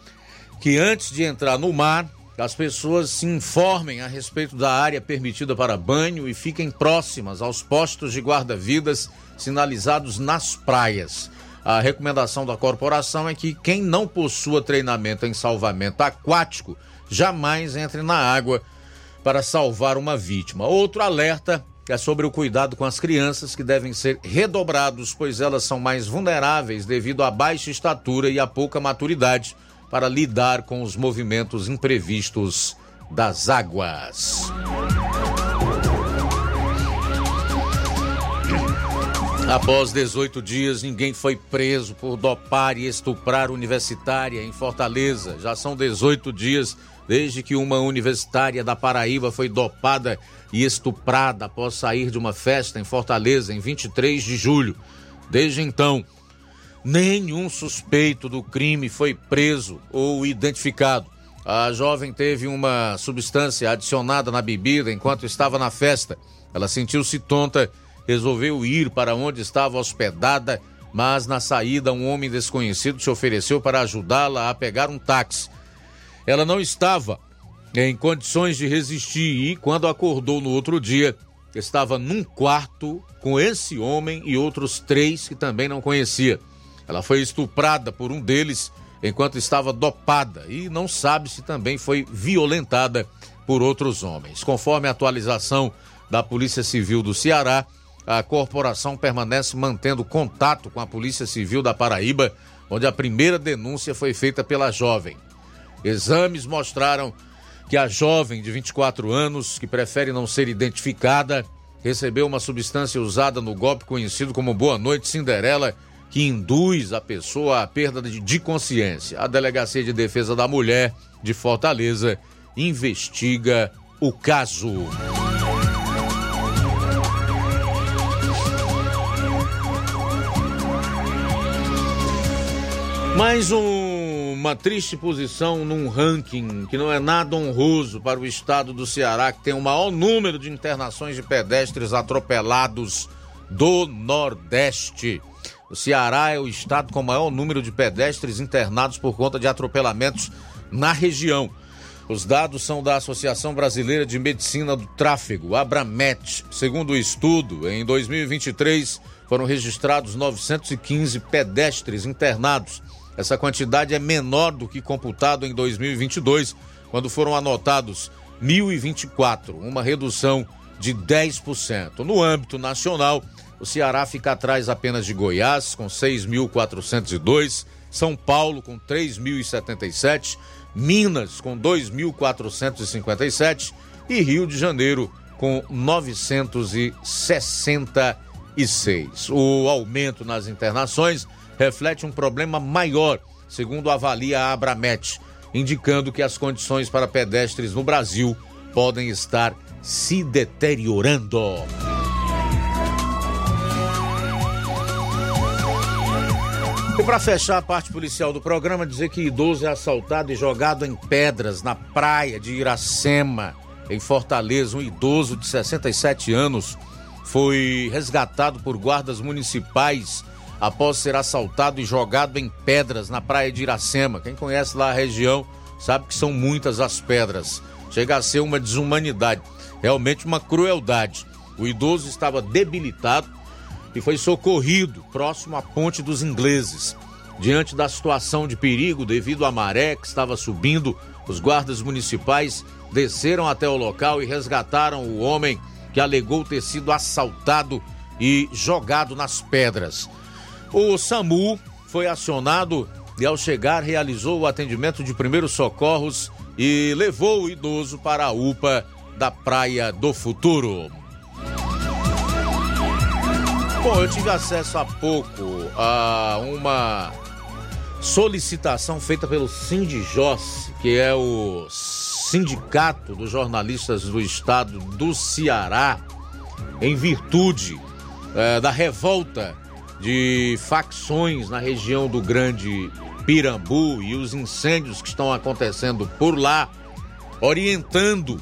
que antes de entrar no mar, as pessoas se informem a respeito da área permitida para banho e fiquem próximas aos postos de guarda-vidas sinalizados nas praias. A recomendação da corporação é que quem não possua treinamento em salvamento aquático jamais entre na água para salvar uma vítima. Outro alerta é sobre o cuidado com as crianças que devem ser redobrados, pois elas são mais vulneráveis devido à baixa estatura e à pouca maturidade para lidar com os movimentos imprevistos das águas. Após 18 dias, ninguém foi preso por dopar e estuprar universitária em Fortaleza. Já são 18 dias desde que uma universitária da Paraíba foi dopada e estuprada após sair de uma festa em Fortaleza em 23 de julho. Desde então, Nenhum suspeito do crime foi preso ou identificado. A jovem teve uma substância adicionada na bebida enquanto estava na festa. Ela sentiu-se tonta, resolveu ir para onde estava hospedada, mas na saída um homem desconhecido se ofereceu para ajudá-la a pegar um táxi. Ela não estava em condições de resistir e, quando acordou no outro dia, estava num quarto com esse homem e outros três que também não conhecia. Ela foi estuprada por um deles enquanto estava dopada e não sabe se também foi violentada por outros homens. Conforme a atualização da Polícia Civil do Ceará, a corporação permanece mantendo contato com a Polícia Civil da Paraíba, onde a primeira denúncia foi feita pela jovem. Exames mostraram que a jovem de 24 anos, que prefere não ser identificada, recebeu uma substância usada no golpe conhecido como Boa Noite Cinderela que induz a pessoa à perda de consciência. A Delegacia de Defesa da Mulher de Fortaleza investiga o caso. Mais um, uma triste posição num ranking que não é nada honroso para o estado do Ceará, que tem o maior número de internações de pedestres atropelados do Nordeste. O Ceará é o estado com maior número de pedestres internados por conta de atropelamentos na região. Os dados são da Associação Brasileira de Medicina do Tráfego, Abramet. Segundo o estudo, em 2023 foram registrados 915 pedestres internados. Essa quantidade é menor do que computado em 2022, quando foram anotados 1.024, uma redução de 10%. No âmbito nacional, o Ceará fica atrás apenas de Goiás, com 6.402, São Paulo, com 3.077, Minas, com 2.457 e Rio de Janeiro, com 966. O aumento nas internações reflete um problema maior, segundo avalia a Abramet, indicando que as condições para pedestres no Brasil podem estar se deteriorando. E para fechar a parte policial do programa, dizer que idoso é assaltado e jogado em pedras na praia de Iracema, em Fortaleza. Um idoso de 67 anos foi resgatado por guardas municipais após ser assaltado e jogado em pedras na praia de Iracema. Quem conhece lá a região sabe que são muitas as pedras. Chega a ser uma desumanidade, realmente uma crueldade. O idoso estava debilitado e foi socorrido próximo à Ponte dos Ingleses. Diante da situação de perigo devido à maré que estava subindo, os guardas municipais desceram até o local e resgataram o homem que alegou ter sido assaltado e jogado nas pedras. O SAMU foi acionado e, ao chegar, realizou o atendimento de primeiros socorros e levou o idoso para a UPA da Praia do Futuro. Bom, eu tive acesso há pouco a uma solicitação feita pelo Sindijós, que é o Sindicato dos Jornalistas do Estado do Ceará, em virtude eh, da revolta de facções na região do Grande Pirambu e os incêndios que estão acontecendo por lá, orientando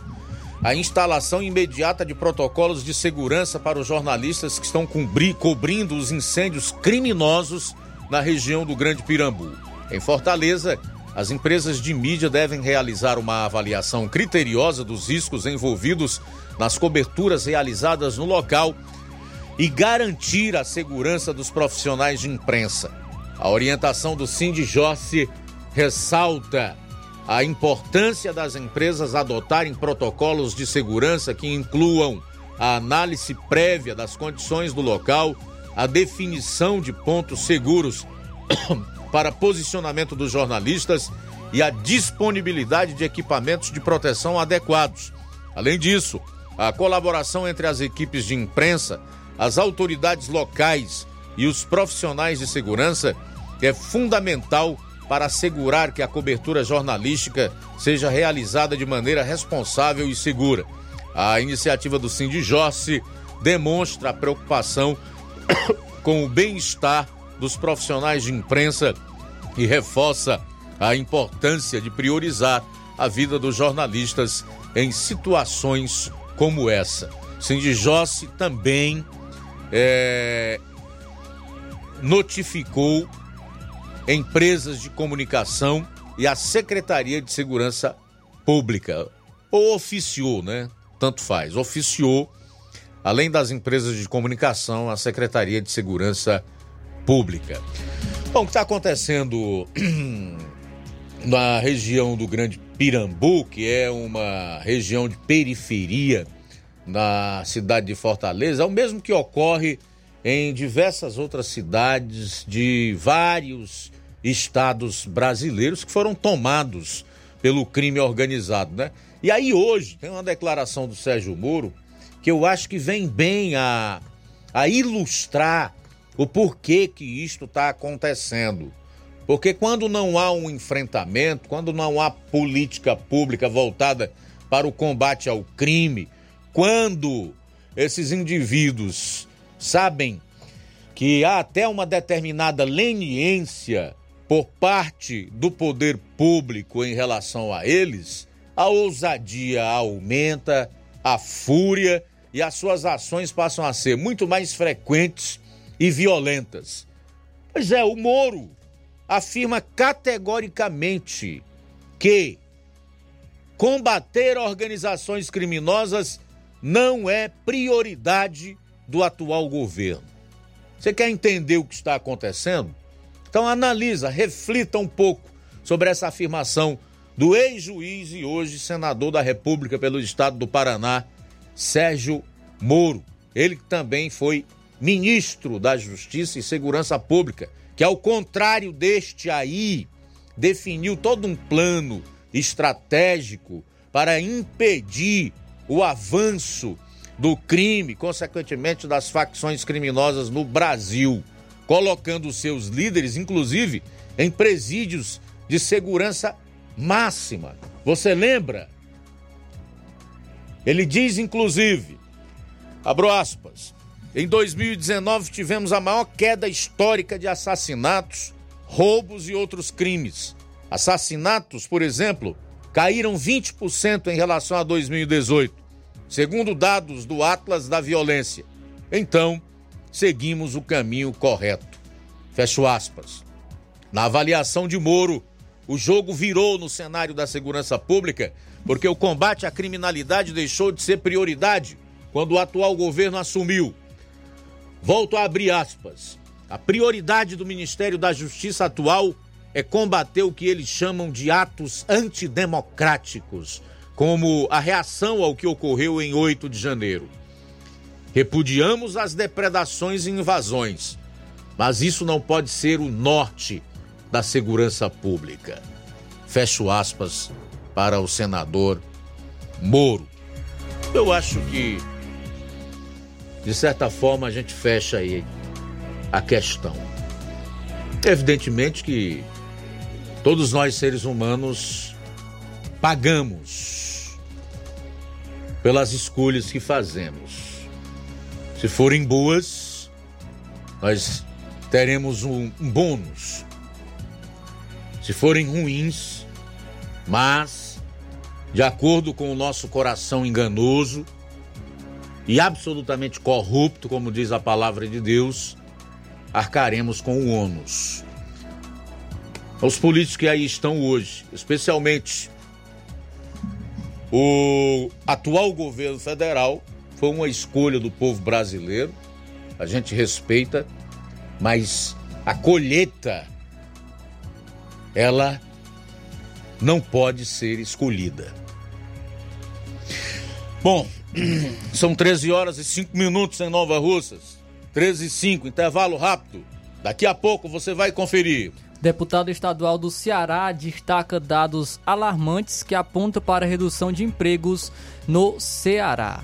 a instalação imediata de protocolos de segurança para os jornalistas que estão cobri cobrindo os incêndios criminosos na região do Grande Pirambu. Em Fortaleza, as empresas de mídia devem realizar uma avaliação criteriosa dos riscos envolvidos nas coberturas realizadas no local e garantir a segurança dos profissionais de imprensa. A orientação do Cindy ressalta a importância das empresas adotarem protocolos de segurança que incluam a análise prévia das condições do local, a definição de pontos seguros [COUGHS] para posicionamento dos jornalistas e a disponibilidade de equipamentos de proteção adequados. Além disso, a colaboração entre as equipes de imprensa, as autoridades locais e os profissionais de segurança é fundamental para assegurar que a cobertura jornalística seja realizada de maneira responsável e segura. A iniciativa do Cindy Jossi demonstra a preocupação [COUGHS] com o bem-estar dos profissionais de imprensa e reforça a importância de priorizar a vida dos jornalistas em situações como essa. Cindy Jossi também é, notificou empresas de comunicação e a Secretaria de Segurança Pública. Ou oficiou, né? Tanto faz. Oficiou, além das empresas de comunicação, a Secretaria de Segurança Pública. Bom, o que está acontecendo [CLEARS THROAT] na região do Grande Pirambu, que é uma região de periferia na cidade de Fortaleza, é o mesmo que ocorre em diversas outras cidades de vários estados brasileiros que foram tomados pelo crime organizado, né? E aí hoje tem uma declaração do Sérgio Moro que eu acho que vem bem a, a ilustrar o porquê que isto está acontecendo. Porque quando não há um enfrentamento, quando não há política pública voltada para o combate ao crime, quando esses indivíduos sabem que há até uma determinada leniência por parte do poder público em relação a eles, a ousadia aumenta, a fúria e as suas ações passam a ser muito mais frequentes e violentas. Pois é, o Moro afirma categoricamente que combater organizações criminosas não é prioridade do atual governo. Você quer entender o que está acontecendo? Então analisa, reflita um pouco sobre essa afirmação do ex-juiz e hoje senador da República pelo estado do Paraná, Sérgio Moro. Ele também foi ministro da Justiça e Segurança Pública, que ao contrário deste aí, definiu todo um plano estratégico para impedir o avanço do crime, consequentemente das facções criminosas no Brasil, colocando seus líderes, inclusive, em presídios de segurança máxima. Você lembra? Ele diz, inclusive, abro aspas, em 2019 tivemos a maior queda histórica de assassinatos roubos e outros crimes. Assassinatos, por exemplo, caíram 20% em relação a 2018, segundo dados do Atlas da Violência. Então, seguimos o caminho correto. Fecho aspas. Na avaliação de Moro, o jogo virou no cenário da segurança pública porque o combate à criminalidade deixou de ser prioridade quando o atual governo assumiu. Volto a abrir aspas. A prioridade do Ministério da Justiça atual é combater o que eles chamam de atos antidemocráticos, como a reação ao que ocorreu em 8 de janeiro. Repudiamos as depredações e invasões, mas isso não pode ser o norte da segurança pública. Fecho aspas para o senador Moro. Eu acho que, de certa forma, a gente fecha aí a questão. Evidentemente que todos nós seres humanos pagamos pelas escolhas que fazemos. Se forem boas, nós teremos um, um bônus. Se forem ruins, mas de acordo com o nosso coração enganoso e absolutamente corrupto, como diz a palavra de Deus, arcaremos com o ônus. Os políticos que aí estão hoje, especialmente o atual governo federal, foi uma escolha do povo brasileiro, a gente respeita, mas a colheita, ela não pode ser escolhida. Bom, [CLEARS THROAT] são 13 horas e 5 minutos em Nova Russas. 13 e 5, intervalo rápido. Daqui a pouco você vai conferir. Deputado estadual do Ceará destaca dados alarmantes que apontam para redução de empregos no Ceará.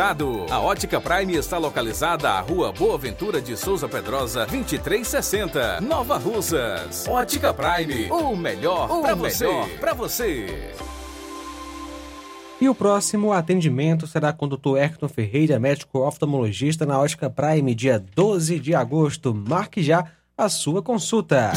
A Ótica Prime está localizada à Rua Boa Ventura de Souza Pedrosa, 2360, Nova Russas. Ótica Prime, o melhor para você. Pra você. E o próximo atendimento será com o Dr. Hector Ferreira, médico oftalmologista na Ótica Prime, dia 12 de agosto. Marque já a sua consulta.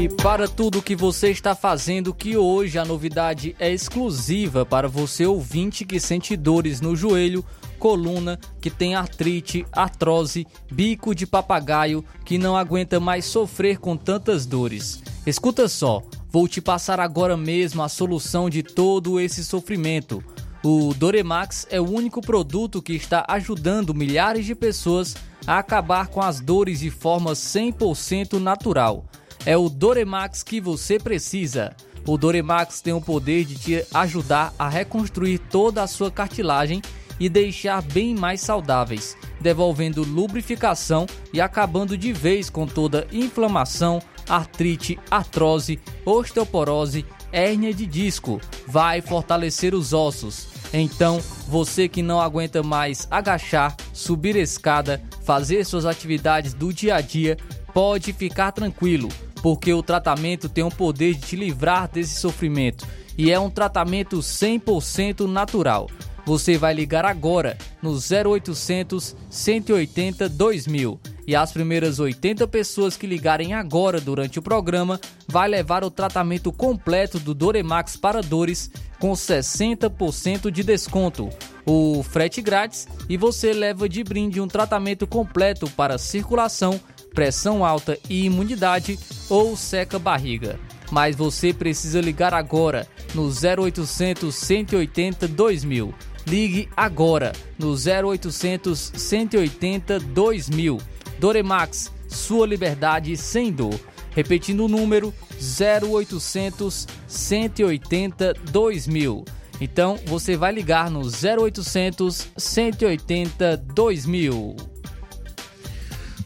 E para tudo que você está fazendo, que hoje a novidade é exclusiva para você ouvinte que sente dores no joelho, coluna, que tem artrite, artrose, bico de papagaio, que não aguenta mais sofrer com tantas dores. Escuta só, vou te passar agora mesmo a solução de todo esse sofrimento. O Doremax é o único produto que está ajudando milhares de pessoas a acabar com as dores de forma 100% natural. É o Doremax que você precisa. O Doremax tem o poder de te ajudar a reconstruir toda a sua cartilagem e deixar bem mais saudáveis, devolvendo lubrificação e acabando de vez com toda inflamação, artrite, artrose, osteoporose, hérnia de disco. Vai fortalecer os ossos. Então, você que não aguenta mais agachar, subir escada, fazer suas atividades do dia a dia, pode ficar tranquilo, porque o tratamento tem o poder de te livrar desse sofrimento. E é um tratamento 100% natural. Você vai ligar agora no 0800 180 2000 e as primeiras 80 pessoas que ligarem agora durante o programa vai levar o tratamento completo do Doremax para dores com 60% de desconto, o frete grátis e você leva de brinde um tratamento completo para circulação, pressão alta e imunidade ou seca barriga. Mas você precisa ligar agora no 0800 180 2000. Ligue agora no 0800 180 2000. Doremax, sua liberdade sem dor. Repetindo o número 0800 180 2000. Então você vai ligar no 0800 180 2000.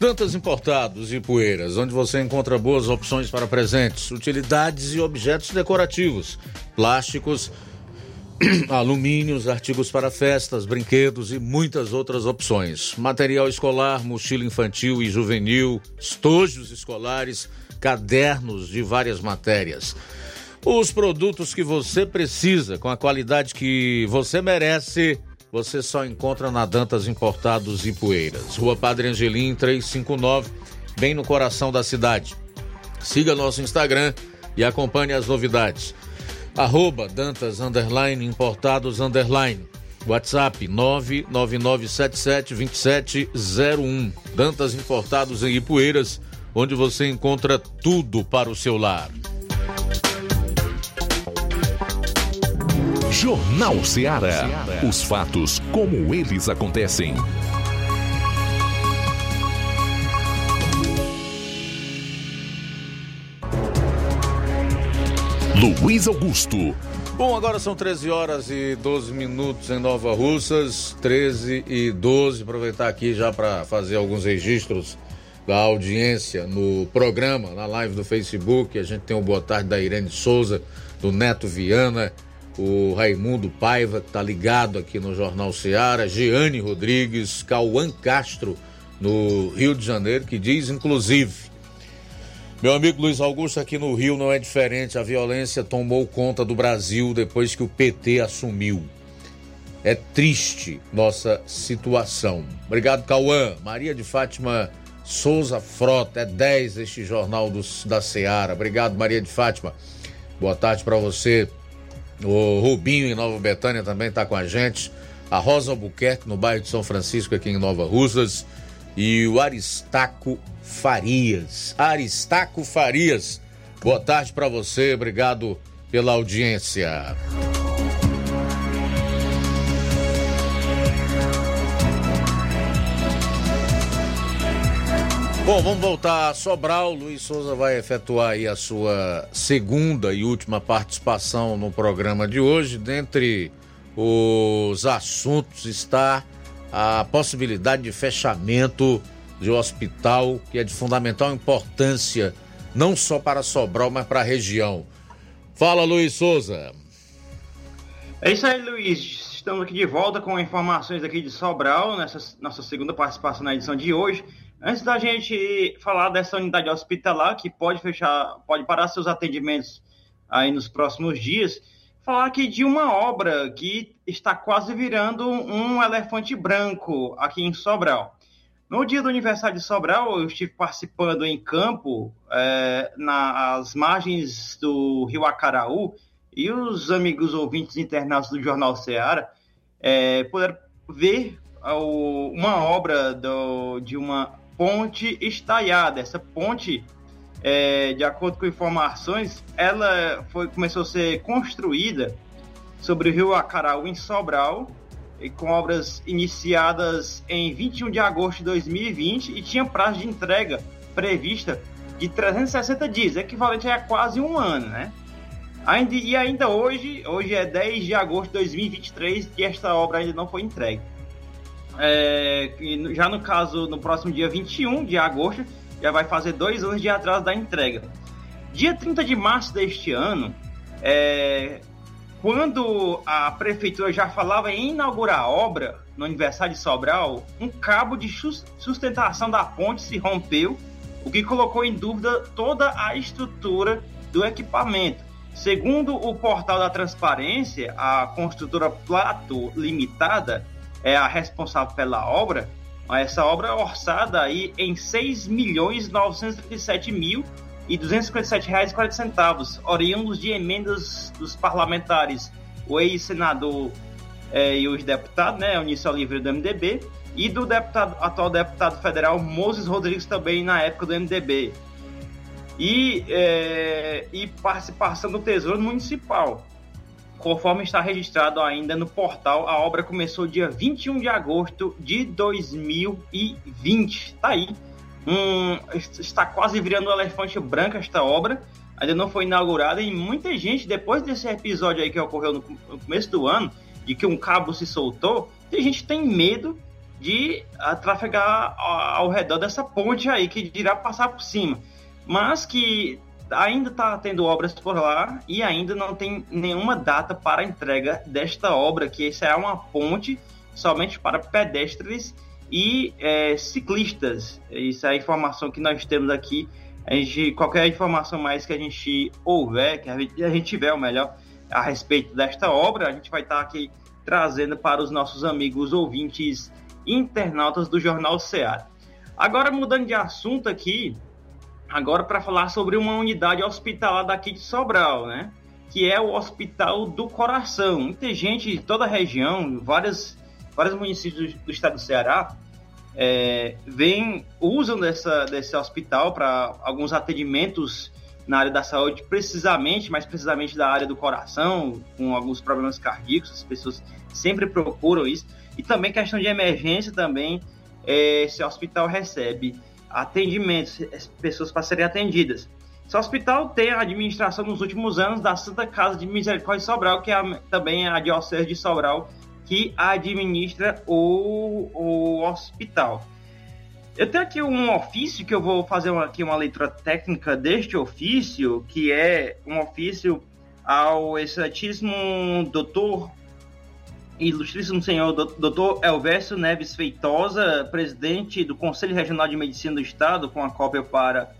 Dantas Importados e Poeiras, onde você encontra boas opções para presentes, utilidades e objetos decorativos, plásticos, [CLEARS THROAT] alumínios, artigos para festas, brinquedos e muitas outras opções. Material escolar, mochila infantil e juvenil, estojos escolares, cadernos de várias matérias. Os produtos que você precisa, com a qualidade que você merece, você só encontra na Dantas Importados e Poeiras. Rua Padre Angelim 359, bem no coração da cidade. Siga nosso Instagram e acompanhe as novidades. Arroba Dantas Underline Importados Underline. WhatsApp 999772701. Dantas Importados em Ipueiras, onde você encontra tudo para o seu lar. Jornal Ceará. Os fatos como eles acontecem. Luiz Augusto. Bom, agora são 13 horas e 12 minutos em Nova Russas, 13 e 12. Aproveitar aqui já para fazer alguns registros da audiência no programa, na live do Facebook. A gente tem o boa tarde da Irene Souza, do Neto Viana, o Raimundo Paiva, que está ligado aqui no Jornal Seara, Giane Rodrigues, Cauã Castro, no Rio de Janeiro, que diz, inclusive, meu amigo Luiz Augusto, aqui no Rio não é diferente. A violência tomou conta do Brasil depois que o PT assumiu. É triste nossa situação. Obrigado, Cauã. Maria de Fátima Souza Frota, é 10 este jornal do, da Seara. Obrigado, Maria de Fátima. Boa tarde para você. O Rubinho em Nova Betânia também está com a gente. A Rosa Albuquerque no bairro de São Francisco, aqui em Nova Russas. E o Aristaco Farias. Aristaco Farias. Boa tarde para você, obrigado pela audiência. Bom, vamos voltar a Sobral. Luiz Souza vai efetuar aí a sua segunda e última participação no programa de hoje. Dentre os assuntos está a possibilidade de fechamento de um hospital que é de fundamental importância não só para Sobral, mas para a região. Fala, Luiz Souza. É isso aí, Luiz. Estamos aqui de volta com informações aqui de Sobral, nessa nossa segunda participação na edição de hoje. Antes da gente falar dessa unidade hospitalar que pode fechar, pode parar seus atendimentos aí nos próximos dias, falar aqui de uma obra que está quase virando um elefante branco aqui em Sobral. No dia do aniversário de Sobral, eu estive participando em campo, é, nas margens do rio Acaraú, e os amigos ouvintes internados do Jornal Ceará é, puderam ver o, uma obra do, de uma ponte estaiada. Essa ponte, é, de acordo com informações, ela foi, começou a ser construída sobre o rio Acaraú, em Sobral, com obras iniciadas em 21 de agosto de 2020 e tinha prazo de entrega prevista de 360 dias, equivalente a quase um ano, né? Ainda, e ainda hoje, hoje é 10 de agosto de 2023, que esta obra ainda não foi entregue. É, já no caso, no próximo dia 21 de agosto, já vai fazer dois anos de atraso da entrega. Dia 30 de março deste ano, é, quando a prefeitura já falava em inaugurar a obra no aniversário de Sobral, um cabo de sustentação da ponte se rompeu, o que colocou em dúvida toda a estrutura do equipamento. Segundo o portal da Transparência, a construtora Plato Limitada é a responsável pela obra. Essa obra é orçada aí em R$ 6 milhões 937 mil e R$ 257,40, oriundos de emendas dos parlamentares, o ex-senador é, e os deputados, né, Eunício Oliveira do MDB, e do deputado, atual deputado federal Moses Rodrigues também na época do MDB. E, é, e participação do Tesouro Municipal. Conforme está registrado ainda no portal, a obra começou dia 21 de agosto de 2020. Tá aí um, está quase virando um elefante branco esta obra. Ainda não foi inaugurada e muita gente, depois desse episódio aí que ocorreu no, começo do ano, de que um cabo se soltou, tem gente tem medo de uh, trafegar ao, redor dessa ponte aí, que dirá passar por cima. Mas que ainda está tendo obras por lá e ainda não tem nenhuma data para entrega desta obra, que essa é uma ponte somente para pedestres e é, ciclistas. Isso é a informação que nós temos aqui. A gente, qualquer informação mais que a gente houver, que a gente, a gente tiver, o melhor, a respeito desta obra, a gente vai estar aqui trazendo para os nossos amigos ouvintes internautas do Jornal Ceará. Agora, mudando de assunto aqui, agora para falar sobre uma unidade hospitalar daqui de Sobral, né? Que é o Hospital do Coração. Muita gente de toda a região, várias, vários municípios do, do estado do Ceará, é, vem, usam dessa, desse hospital para alguns atendimentos na área da saúde, precisamente, mais precisamente da área do coração, com alguns problemas cardíacos, as pessoas sempre procuram isso. E também questão de emergência também, é, esse hospital recebe atendimentos, pessoas para serem atendidas. Esse hospital tem a administração nos últimos anos da Santa Casa de Misericórdia de Sobral, que é a, também é a Diocese de Sobral, que administra o, o hospital. Eu tenho aqui um ofício que eu vou fazer uma, aqui uma leitura técnica deste ofício, que é um ofício ao excelentíssimo doutor, ilustríssimo senhor doutor Elvésio Neves Feitosa, presidente do Conselho Regional de Medicina do Estado, com a cópia para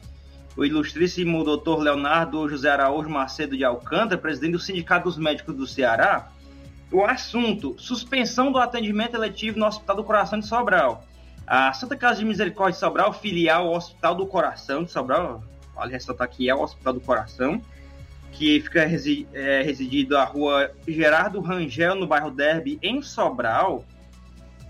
o ilustríssimo doutor Leonardo José Araújo Macedo de Alcântara, presidente do Sindicato dos Médicos do Ceará, o assunto: suspensão do atendimento eletivo no Hospital do Coração de Sobral. A Santa Casa de Misericórdia de Sobral, filial Hospital do Coração de Sobral, vale ressaltar que é o Hospital do Coração, que fica resi é, residido à rua Gerardo Rangel, no bairro Derby, em Sobral,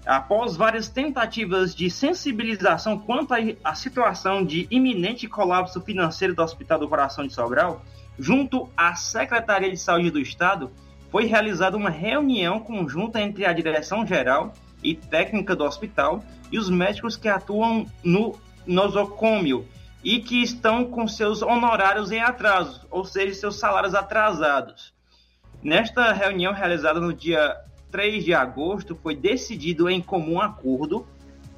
após várias tentativas de sensibilização quanto à situação de iminente colapso financeiro do Hospital do Coração de Sobral, junto à Secretaria de Saúde do Estado, foi realizada uma reunião conjunta entre a direção geral e técnica do hospital e os médicos que atuam no nosocômio e que estão com seus honorários em atraso, ou seja, seus salários atrasados. Nesta reunião realizada no dia 3 de agosto, foi decidido em comum acordo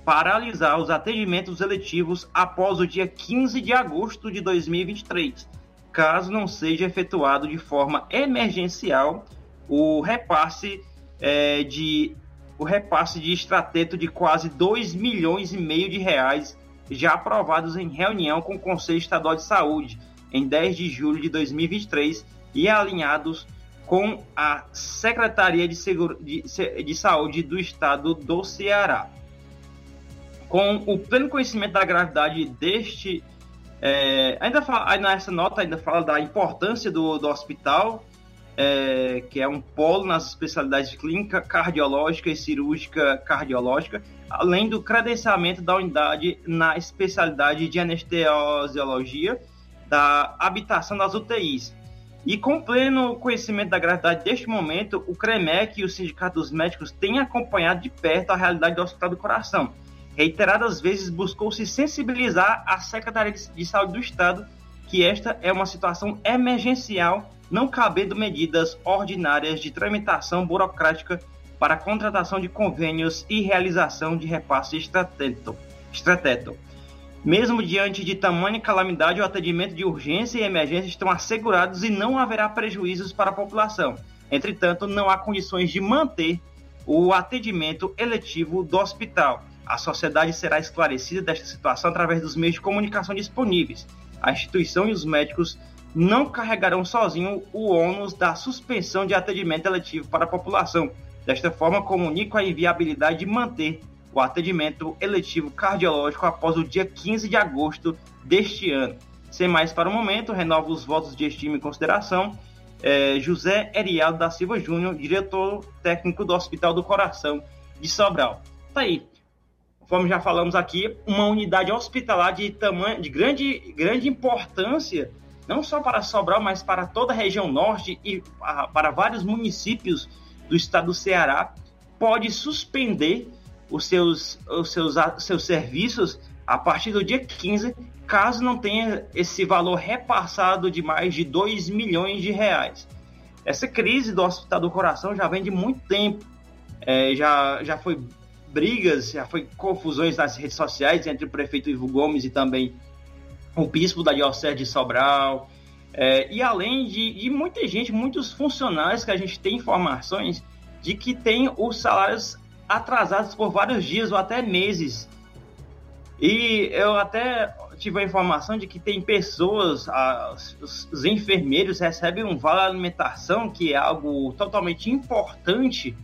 paralisar os atendimentos eletivos após o dia 15 de agosto de 2023, caso não seja efetuado de forma emergencial o repasse é, de o repasse de extrateto de quase 2 milhões e meio de reais já aprovados em reunião com o Conselho Estadual de Saúde em 10 de julho de 2023 e alinhados com a Secretaria de, de, de Saúde do Estado do Ceará. Com o pleno conhecimento da gravidade deste. É, ainda fala, nessa nota ainda fala da importância do, do hospital, é, que é um polo nas especialidades de clínica, cardiológica e cirúrgica cardiológica, além do credenciamento da unidade na especialidade de anestesiologia, da habitação das UTIs, e com pleno conhecimento da gravidade deste momento, o CREMEC e o Sindicato dos Médicos têm acompanhado de perto a realidade do Hospital do Coração. Reiteradas vezes buscou se sensibilizar a Secretaria de Saúde do Estado que esta é uma situação emergencial, não cabendo medidas ordinárias de tramitação burocrática para contratação de convênios e realização de repasse estrateto. estrateto. Mesmo diante de tamanha calamidade, o atendimento de urgência e emergência estão assegurados e não haverá prejuízos para a população. Entretanto, não há condições de manter o atendimento eletivo do hospital. A sociedade será esclarecida desta situação através dos meios de comunicação disponíveis. A instituição e os médicos não carregarão sozinho o ônus da suspensão de atendimento eletivo para a população. Desta forma, comunico a inviabilidade de manter o atendimento eletivo cardiológico após o dia 15 de agosto deste ano. Sem mais para o momento, renovo os votos de estima e consideração. É, José Erialdo da Silva Júnior, diretor técnico do Hospital do Coração de Sobral. Tá aí. Como já falamos aqui, uma unidade hospitalar de tamanho de grande, grande importância, não só para Sobral, mas para toda a região norte e para vários municípios do estado do Ceará, pode suspender os seus, os seus, seus serviços a partir do dia 15, caso não tenha esse valor repassado de mais de 2 milhões de reais. Essa crise do Hospital do Coração já vem de muito tempo. É, já, já foi brigas, já foi confusões nas redes sociais entre o prefeito Ivo Gomes e também o bispo da Diocese de Sobral. É, e além de, de muita gente, muitos funcionários que a gente tem informações de que tem os salários atrasados por vários dias ou até meses. E eu até tive a informação de que tem pessoas, os, os enfermeiros recebem um vale alimentação, que é algo totalmente importante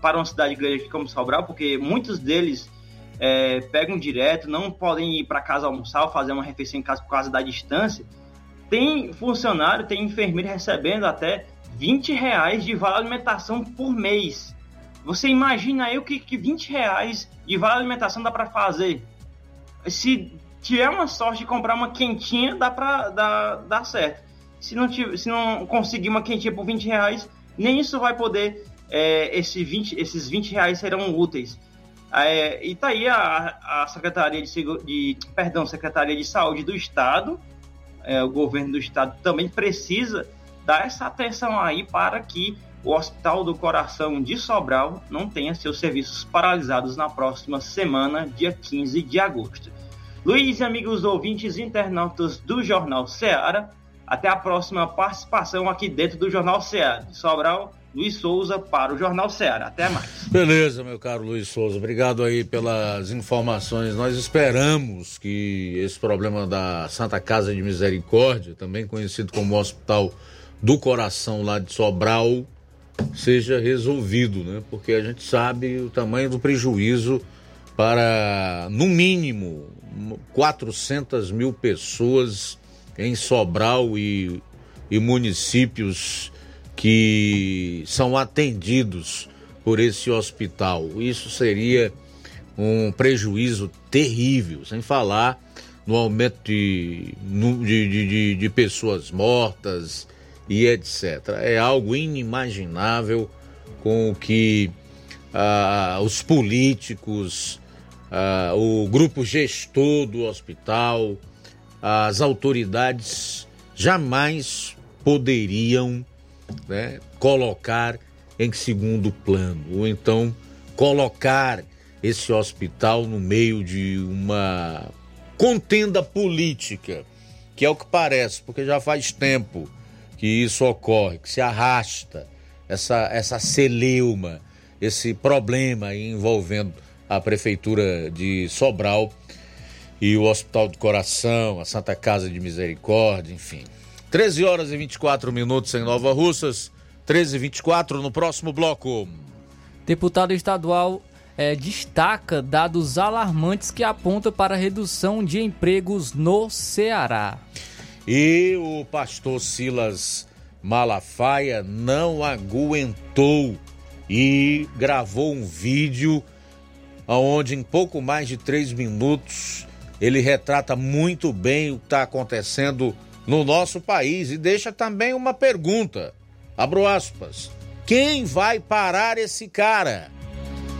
para uma cidade grande como Sobral, porque muitos deles é, pegam direto, não podem ir para casa almoçar ou fazer uma refeição em casa por causa da distância. Tem funcionário, tem enfermeiro recebendo até 20 reais de vale alimentação por mês. Você imagina aí o que, que 20 reais de vale alimentação dá para fazer? Se tiver uma sorte de comprar uma quentinha, dá para dar, dar certo. Se não, tiver, se não conseguir uma quentinha por 20 reais, nem isso vai poder. É, esse 20, esses 20 reais serão úteis. É, e tá aí a, a Secretaria de, de, perdão, Secretaria de Saúde do Estado, é, o governo do Estado também precisa dar essa atenção aí para que o Hospital do Coração de Sobral não tenha seus serviços paralisados na próxima semana, dia 15 de agosto. Luiz e amigos ouvintes internautas do Jornal Ceará, até a próxima participação aqui dentro do Jornal Ceará. Sobral, Luiz Souza para o Jornal Ceará. Até mais. Beleza, meu caro Luiz Souza. Obrigado aí pelas informações. Nós esperamos que esse problema da Santa Casa de Misericórdia, também conhecido como Hospital do Coração lá de Sobral, seja resolvido, né? Porque a gente sabe o tamanho do prejuízo para, no mínimo, 400 mil pessoas em Sobral e, e municípios que são atendidos por esse hospital. Isso seria um prejuízo terrível, sem falar no aumento de, de, de, de pessoas mortas, e etc. É algo inimaginável com o que ah, os políticos ah, o grupo gestor do hospital, as autoridades jamais poderiam né, colocar em segundo plano, ou então colocar esse hospital no meio de uma contenda política, que é o que parece, porque já faz tempo que isso ocorre, que se arrasta essa, essa celeuma, esse problema envolvendo a Prefeitura de Sobral e o Hospital do Coração, a Santa Casa de Misericórdia, enfim. 13 horas e 24 minutos em Nova Russas, 13 e 24 no próximo bloco. Deputado estadual é, destaca dados alarmantes que apontam para a redução de empregos no Ceará. E o pastor Silas Malafaia não aguentou e gravou um vídeo onde em pouco mais de três minutos ele retrata muito bem o que está acontecendo no nosso país e deixa também uma pergunta. Abro aspas. Quem vai parar esse cara?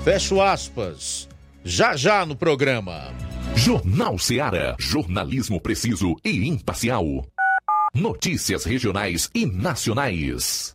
Fecho aspas. Já já no programa. Jornal Seara. Jornalismo preciso e imparcial. Notícias regionais e nacionais.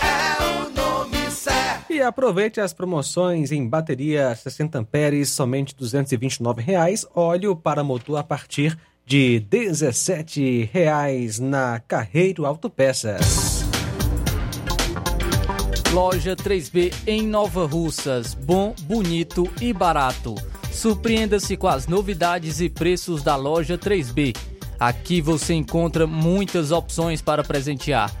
E aproveite as promoções em bateria 60 amperes, somente 229 reais. Óleo para motor a partir de 17 reais na Carreiro Autopeças. Loja 3B em Nova Russas. Bom, bonito e barato. Surpreenda-se com as novidades e preços da loja 3B. Aqui você encontra muitas opções para presentear.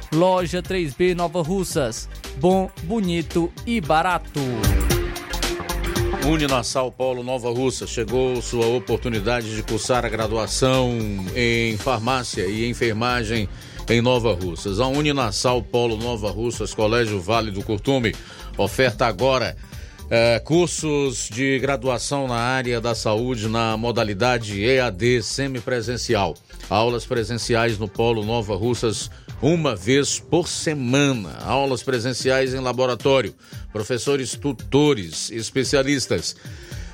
Loja 3B Nova Russas. Bom, bonito e barato. Uninassal Paulo Nova Russa chegou sua oportunidade de cursar a graduação em farmácia e enfermagem em Nova Russas. A Uninassal Polo Nova Russas, Colégio Vale do Curtume, oferta agora eh, cursos de graduação na área da saúde na modalidade EAD semipresencial. Aulas presenciais no Polo Nova Russas uma vez por semana. Aulas presenciais em laboratório, professores tutores, especialistas.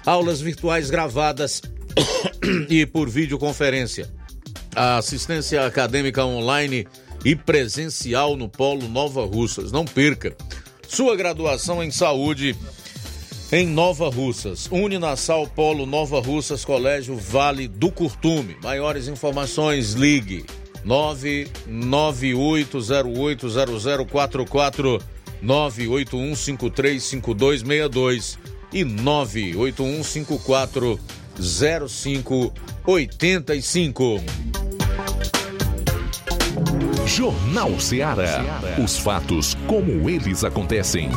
Aulas virtuais gravadas [COUGHS] e por videoconferência. A assistência acadêmica online e presencial no Polo Nova Russas. Não perca. Sua graduação em saúde em Nova Russas. Uninassal Polo Nova Russas, Colégio Vale do Curtume. Maiores informações, ligue 998080044 981535262 e 981540585. Jornal Ceará. Os fatos como eles acontecem.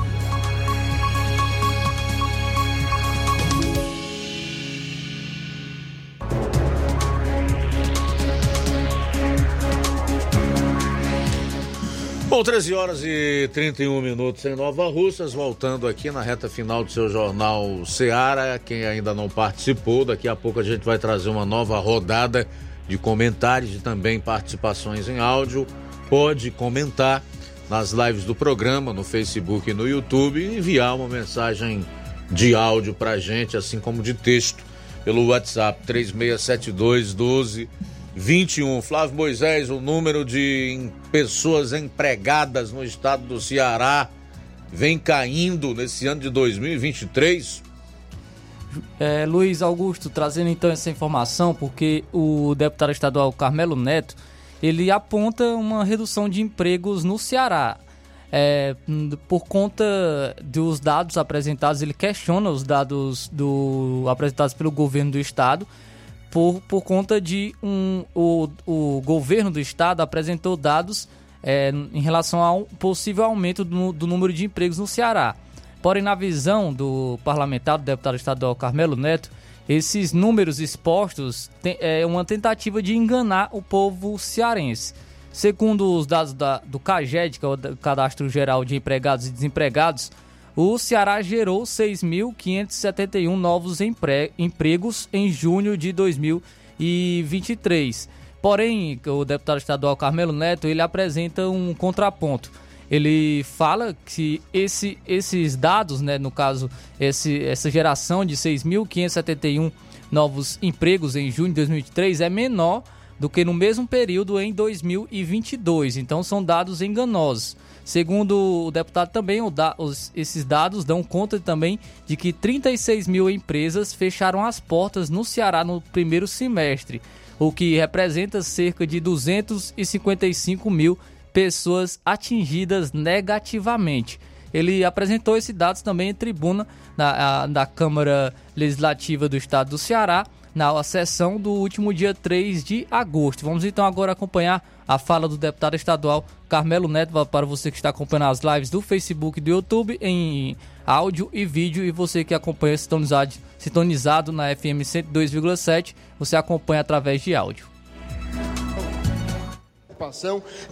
Bom, 13 horas e 31 minutos em Nova Russas, voltando aqui na reta final do seu jornal Seara. Quem ainda não participou, daqui a pouco a gente vai trazer uma nova rodada de comentários e também participações em áudio. Pode comentar nas lives do programa, no Facebook e no YouTube, e enviar uma mensagem de áudio pra gente, assim como de texto, pelo WhatsApp 3672 12 21. Flávio Moisés, o número de pessoas empregadas no estado do Ceará vem caindo nesse ano de 2023. É, Luiz Augusto, trazendo então essa informação, porque o deputado estadual Carmelo Neto, ele aponta uma redução de empregos no Ceará. É, por conta dos dados apresentados, ele questiona os dados do, apresentados pelo governo do estado, por, por conta de um. O, o governo do estado apresentou dados é, em relação ao possível aumento do, do, número de empregos no Ceará. Porém, na visão do parlamentar, do deputado estadual Carmelo Neto, esses números expostos tem, é uma tentativa de enganar o povo cearense. Segundo os dados da, do CAGED, que é o Cadastro Geral de Empregados e Desempregados, o Ceará gerou 6.571 novos empre empregos em junho de 2023. Porém, o deputado estadual Carmelo Neto, ele apresenta um contraponto. Ele fala que esse, esses dados, né, no caso, esse, essa geração de 6.571 novos empregos em junho de 2023 é menor do que no mesmo período em 2022. Então, são dados enganosos. Segundo o deputado também, os, esses dados dão conta também de que 36 mil empresas fecharam as portas no Ceará no primeiro semestre, o que representa cerca de 255 mil pessoas atingidas negativamente. Ele apresentou esses dados também em tribuna da, da Câmara Legislativa do Estado do Ceará, na sessão do último dia 3 de agosto. Vamos então agora acompanhar a fala do deputado estadual Carmelo Neto para você que está acompanhando as lives do Facebook e do YouTube em áudio e vídeo e você que acompanha sintonizado, sintonizado na FM 102,7, você acompanha através de áudio.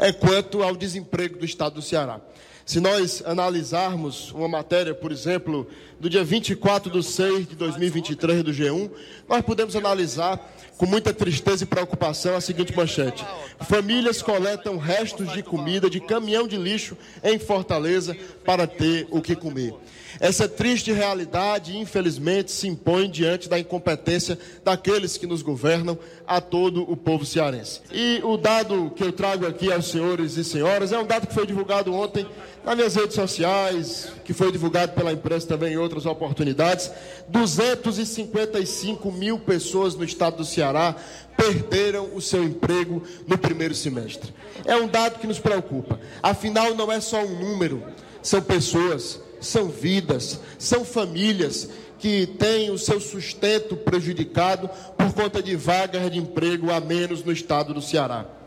É quanto ao desemprego do estado do Ceará. Se nós analisarmos uma matéria, por exemplo, do dia 24 de 6 de 2023 do G1, nós podemos analisar com muita tristeza e preocupação a seguinte manchete: Famílias coletam restos de comida de caminhão de lixo em Fortaleza para ter o que comer. Essa triste realidade, infelizmente, se impõe diante da incompetência daqueles que nos governam a todo o povo cearense. E o dado que eu trago aqui aos senhores e senhoras é um dado que foi divulgado ontem nas minhas redes sociais, que foi divulgado pela imprensa também em outras oportunidades, 255 mil pessoas no estado do Ceará perderam o seu emprego no primeiro semestre. É um dado que nos preocupa. Afinal, não é só um número, são pessoas, são vidas, são famílias que têm o seu sustento prejudicado por conta de vagas de emprego a menos no estado do Ceará.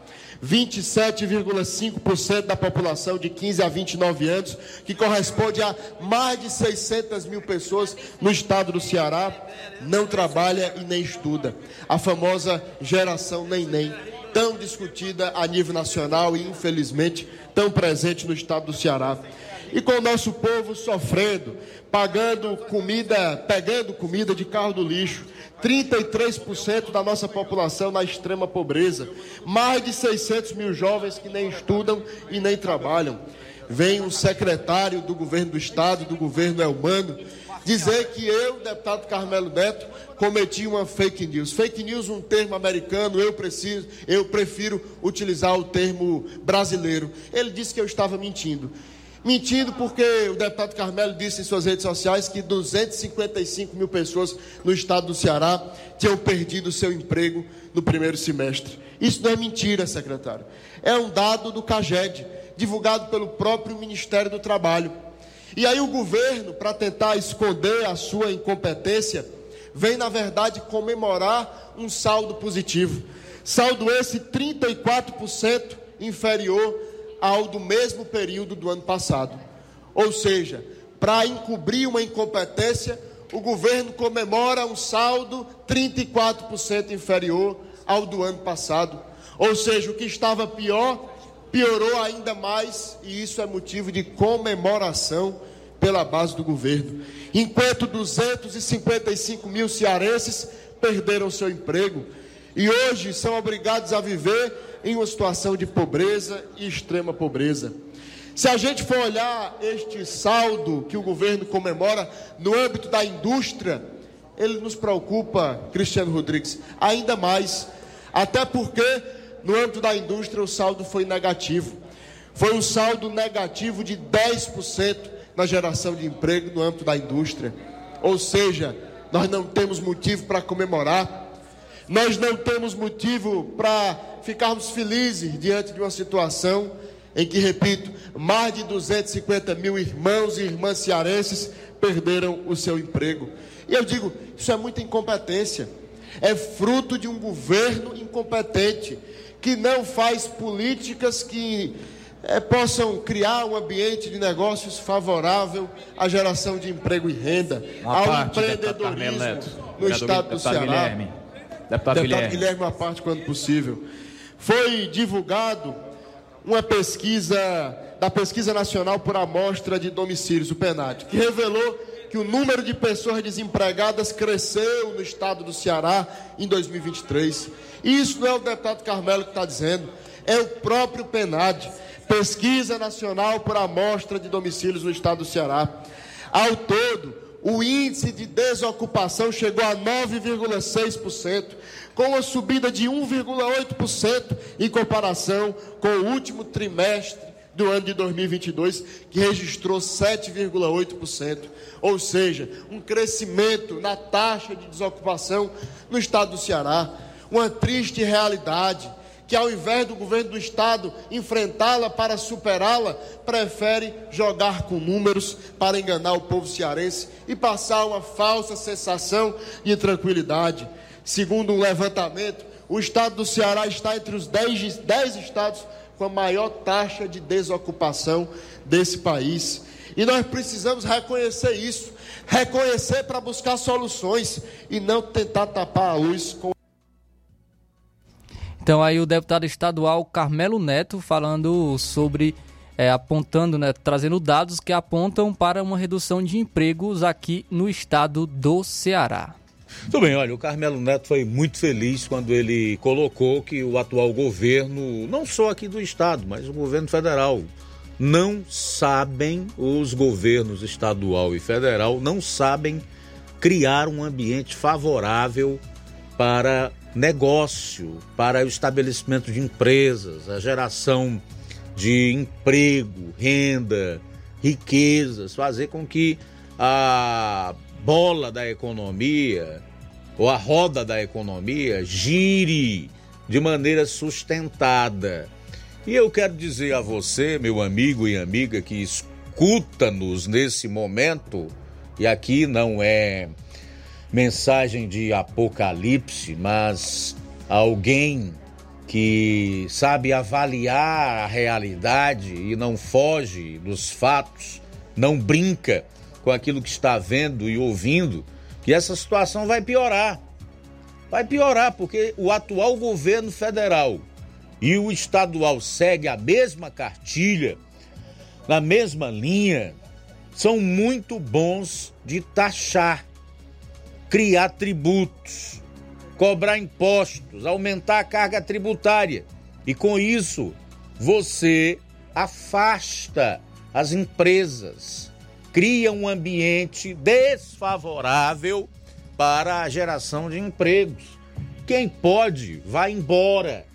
27,5% da população de 15 a 29 anos, que corresponde a mais de 600 mil pessoas no estado do Ceará, não trabalha e nem estuda. A famosa geração nem-nem, tão discutida a nível nacional e, infelizmente, tão presente no estado do Ceará. E com o nosso povo sofrendo, pagando comida, pegando comida de carro do lixo, 33% da nossa população na extrema pobreza, mais de 600 mil jovens que nem estudam e nem trabalham. Vem um secretário do governo do estado, do governo Elmano, dizer que eu, deputado Carmelo Neto, cometi uma fake news. Fake news, um termo americano, eu preciso, eu prefiro utilizar o termo brasileiro. Ele disse que eu estava mentindo. Mentindo porque o deputado Carmelo disse em suas redes sociais que 255 mil pessoas no estado do Ceará tinham perdido seu emprego no primeiro semestre. Isso não é mentira, secretário. É um dado do CAGED, divulgado pelo próprio Ministério do Trabalho. E aí o governo, para tentar esconder a sua incompetência, vem, na verdade, comemorar um saldo positivo. Saldo esse 34% inferior ao do mesmo período do ano passado. Ou seja, para encobrir uma incompetência, o governo comemora um saldo 34% inferior ao do ano passado. Ou seja, o que estava pior piorou ainda mais, e isso é motivo de comemoração pela base do governo. Enquanto 255 mil cearenses perderam seu emprego e hoje são obrigados a viver em uma situação de pobreza e extrema pobreza. Se a gente for olhar este saldo que o governo comemora no âmbito da indústria, ele nos preocupa, Cristiano Rodrigues, ainda mais. Até porque no âmbito da indústria o saldo foi negativo. Foi um saldo negativo de 10% na geração de emprego no âmbito da indústria. Ou seja, nós não temos motivo para comemorar. Nós não temos motivo para ficarmos felizes diante de uma situação em que, repito, mais de 250 mil irmãos e irmãs cearenses perderam o seu emprego. E eu digo, isso é muita incompetência. É fruto de um governo incompetente que não faz políticas que é, possam criar um ambiente de negócios favorável à geração de emprego e renda, Uma ao parte, empreendedorismo no estado do Ceará. Guilherme. Deputado, Deputado Guilherme. Guilherme, uma parte quando possível. Foi divulgado uma pesquisa da Pesquisa Nacional por Amostra de Domicílios, o PENAD, que revelou que o número de pessoas desempregadas cresceu no estado do Ceará em 2023. E isso não é o deputado Carmelo que está dizendo, é o próprio PENAD, Pesquisa Nacional por Amostra de Domicílios no estado do Ceará. Ao todo, o índice de desocupação chegou a 9,6%, com uma subida de 1,8% em comparação com o último trimestre do ano de 2022, que registrou 7,8%. Ou seja, um crescimento na taxa de desocupação no estado do Ceará. Uma triste realidade que, ao invés do governo do estado enfrentá-la para superá-la, prefere jogar com números para enganar o povo cearense e passar uma falsa sensação de tranquilidade. Segundo um levantamento, o estado do Ceará está entre os 10, 10 estados com a maior taxa de desocupação desse país. E nós precisamos reconhecer isso, reconhecer para buscar soluções e não tentar tapar a luz com Então aí o deputado estadual Carmelo Neto falando sobre, é, apontando, né, trazendo dados que apontam para uma redução de empregos aqui no estado do Ceará. Tudo bem, olha, o Carmelo Neto foi muito feliz quando ele colocou que o atual governo, não só aqui do estado, mas o governo federal, não sabem, os governos estadual e federal, não sabem criar um ambiente favorável para negócio, para o estabelecimento de empresas, a geração de emprego, renda, riquezas, fazer com que a bola da economia ou a roda da economia gire de maneira sustentada. E eu quero dizer a você, meu amigo e amiga que escuta-nos nesse momento, e aqui não é mensagem de apocalipse, mas alguém que sabe avaliar a realidade e não foge dos fatos, não brinca com aquilo que está vendo e ouvindo, que essa situação vai piorar. Vai piorar porque o atual governo federal e o estadual segue a mesma cartilha, na mesma linha, são muito bons de taxar, criar tributos, cobrar impostos, aumentar a carga tributária. E com isso, você afasta as empresas, cria um ambiente desfavorável para a geração de empregos. Quem pode, vai embora,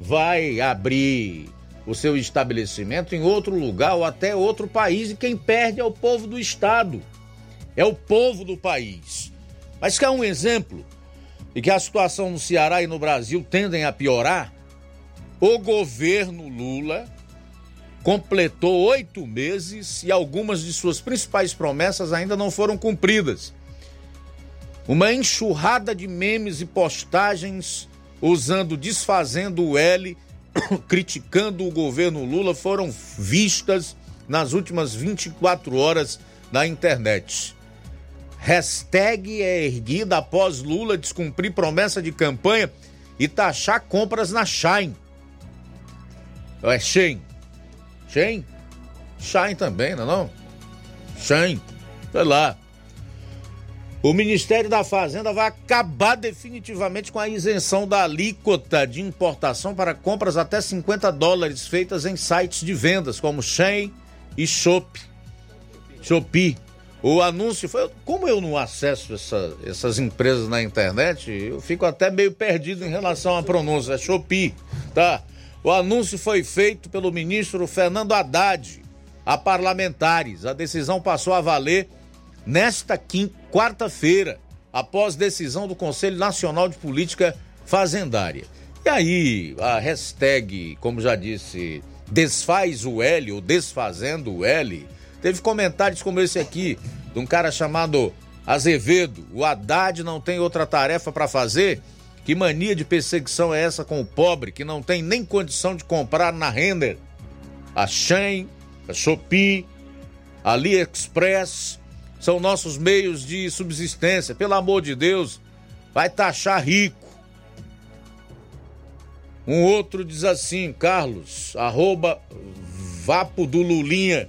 vai abrir o seu estabelecimento em outro lugar ou até outro país e quem perde é o povo do estado, é o povo do país. Mas quer um exemplo de que a situação no Ceará e no Brasil tendem a piorar? O governo Lula completou oito meses e algumas de suas principais promessas ainda não foram cumpridas. Uma enxurrada de memes e postagens usando desfazendo o L [COUGHS] criticando o governo Lula foram vistas nas últimas 24 horas na internet. Hashtag é erguida após Lula descumprir promessa de campanha e taxar compras na Shine. É Shein. Shein? Shine também, não é não? Shein. Sei lá. O Ministério da Fazenda vai acabar definitivamente com a isenção da alíquota de importação para compras até 50 dólares feitas em sites de vendas como Shein e Shop. Shopee. O anúncio foi. Como eu não acesso essa, essas empresas na internet, eu fico até meio perdido em relação à pronúncia. É Shopee, tá? O anúncio foi feito pelo ministro Fernando Haddad a parlamentares. A decisão passou a valer nesta quarta-feira, após decisão do Conselho Nacional de Política Fazendária. E aí, a hashtag, como já disse, desfaz o L ou desfazendo o L, teve comentários como esse aqui, de um cara chamado Azevedo. O Haddad não tem outra tarefa para fazer? Que mania de perseguição é essa com o pobre que não tem nem condição de comprar na Render? A Shein, a Shopee, a AliExpress, são nossos meios de subsistência. Pelo amor de Deus, vai taxar rico. Um outro diz assim, Carlos, arroba Vapo do Lulinha.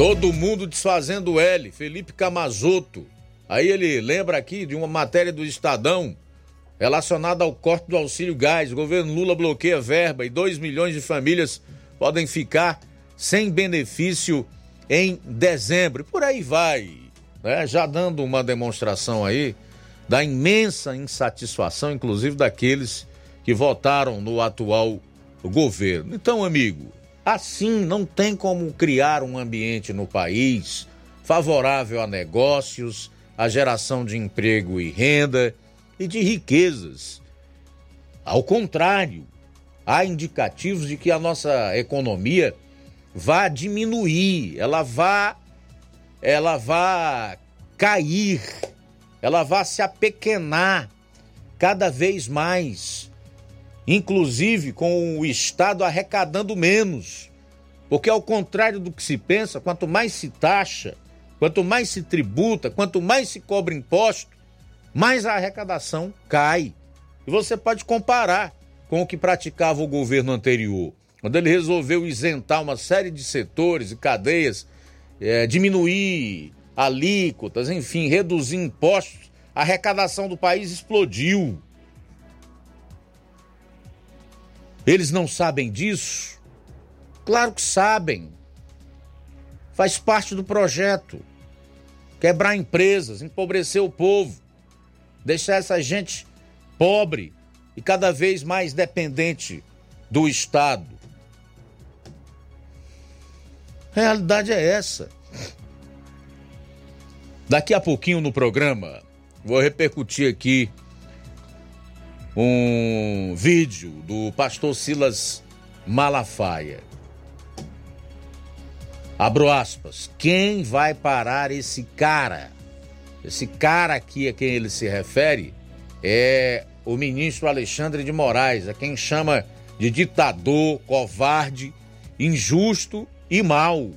Todo mundo desfazendo L, Felipe Camazoto. Aí ele lembra aqui de uma matéria do Estadão relacionada ao corte do auxílio gás. O governo Lula bloqueia verba e 2 milhões de famílias podem ficar sem benefício em dezembro. Por aí vai, né? já dando uma demonstração aí da imensa insatisfação, inclusive daqueles que votaram no atual governo. Então, amigo, assim não tem como criar um ambiente no país favorável a negócios, a geração de emprego e renda e de riquezas. Ao contrário, há indicativos de que a nossa economia vá diminuir, ela vá ela vá cair, ela vá se apequenar cada vez mais, inclusive com o Estado arrecadando menos. Porque ao contrário do que se pensa, quanto mais se taxa, quanto mais se tributa, quanto mais se cobra imposto, mais a arrecadação cai. E você pode comparar com o que praticava o governo anterior quando ele resolveu isentar uma série de setores e cadeias, é, diminuir alíquotas, enfim, reduzir impostos, a arrecadação do país explodiu. Eles não sabem disso? Claro que sabem. Faz parte do projeto. Quebrar empresas, empobrecer o povo, deixar essa gente pobre e cada vez mais dependente do Estado. A realidade é essa. Daqui a pouquinho no programa, vou repercutir aqui um vídeo do pastor Silas Malafaia. Abro aspas. Quem vai parar esse cara? Esse cara aqui a quem ele se refere é o ministro Alexandre de Moraes, a quem chama de ditador, covarde, injusto e mau.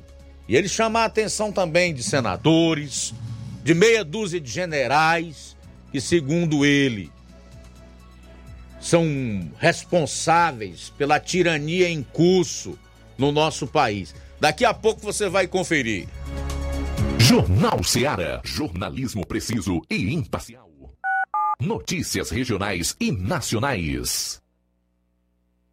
E ele chama a atenção também de senadores, de meia dúzia de generais que, segundo ele, são responsáveis pela tirania em curso no nosso país. Daqui a pouco você vai conferir. Jornal Seara. Jornalismo preciso e imparcial. Notícias regionais e nacionais.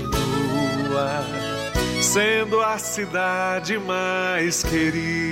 continua sendo a cidade mais querida.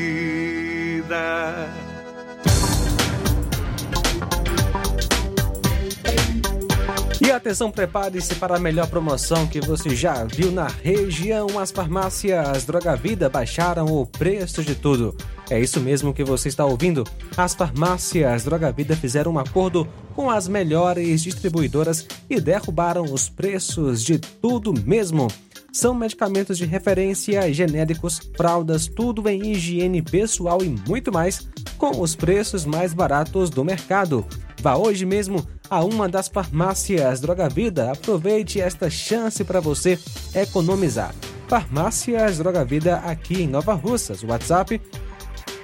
E atenção, prepare-se para a melhor promoção que você já viu na região. As farmácias Droga Vida baixaram o preço de tudo. É isso mesmo que você está ouvindo. As farmácias Droga Vida fizeram um acordo com as melhores distribuidoras e derrubaram os preços de tudo mesmo. São medicamentos de referência, genéricos, fraldas, tudo em higiene pessoal e muito mais, com os preços mais baratos do mercado. Vá hoje mesmo a uma das farmácias Droga Vida. Aproveite esta chance para você economizar. Farmácias Droga Vida aqui em Nova Russas. WhatsApp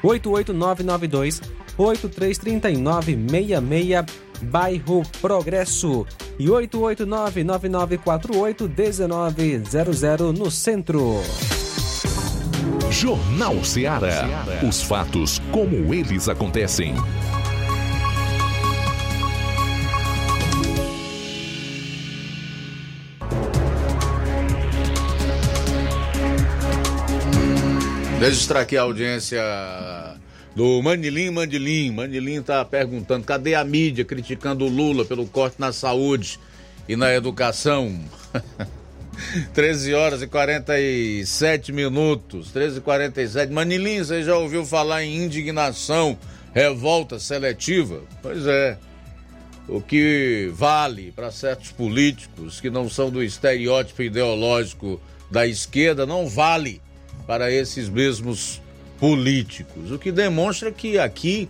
88992 833966 bairro Progresso e 889-9948-1900 no centro. Jornal Seara. Os fatos como eles acontecem. Registrar aqui a audiência do Manilim Mandilim. Manilim está perguntando: cadê a mídia criticando o Lula pelo corte na saúde e na educação? [LAUGHS] 13 horas e 47 minutos. 13 e 47. Manilim, você já ouviu falar em indignação, revolta seletiva? Pois é. O que vale para certos políticos que não são do estereótipo ideológico da esquerda não vale para esses mesmos políticos, o que demonstra que aqui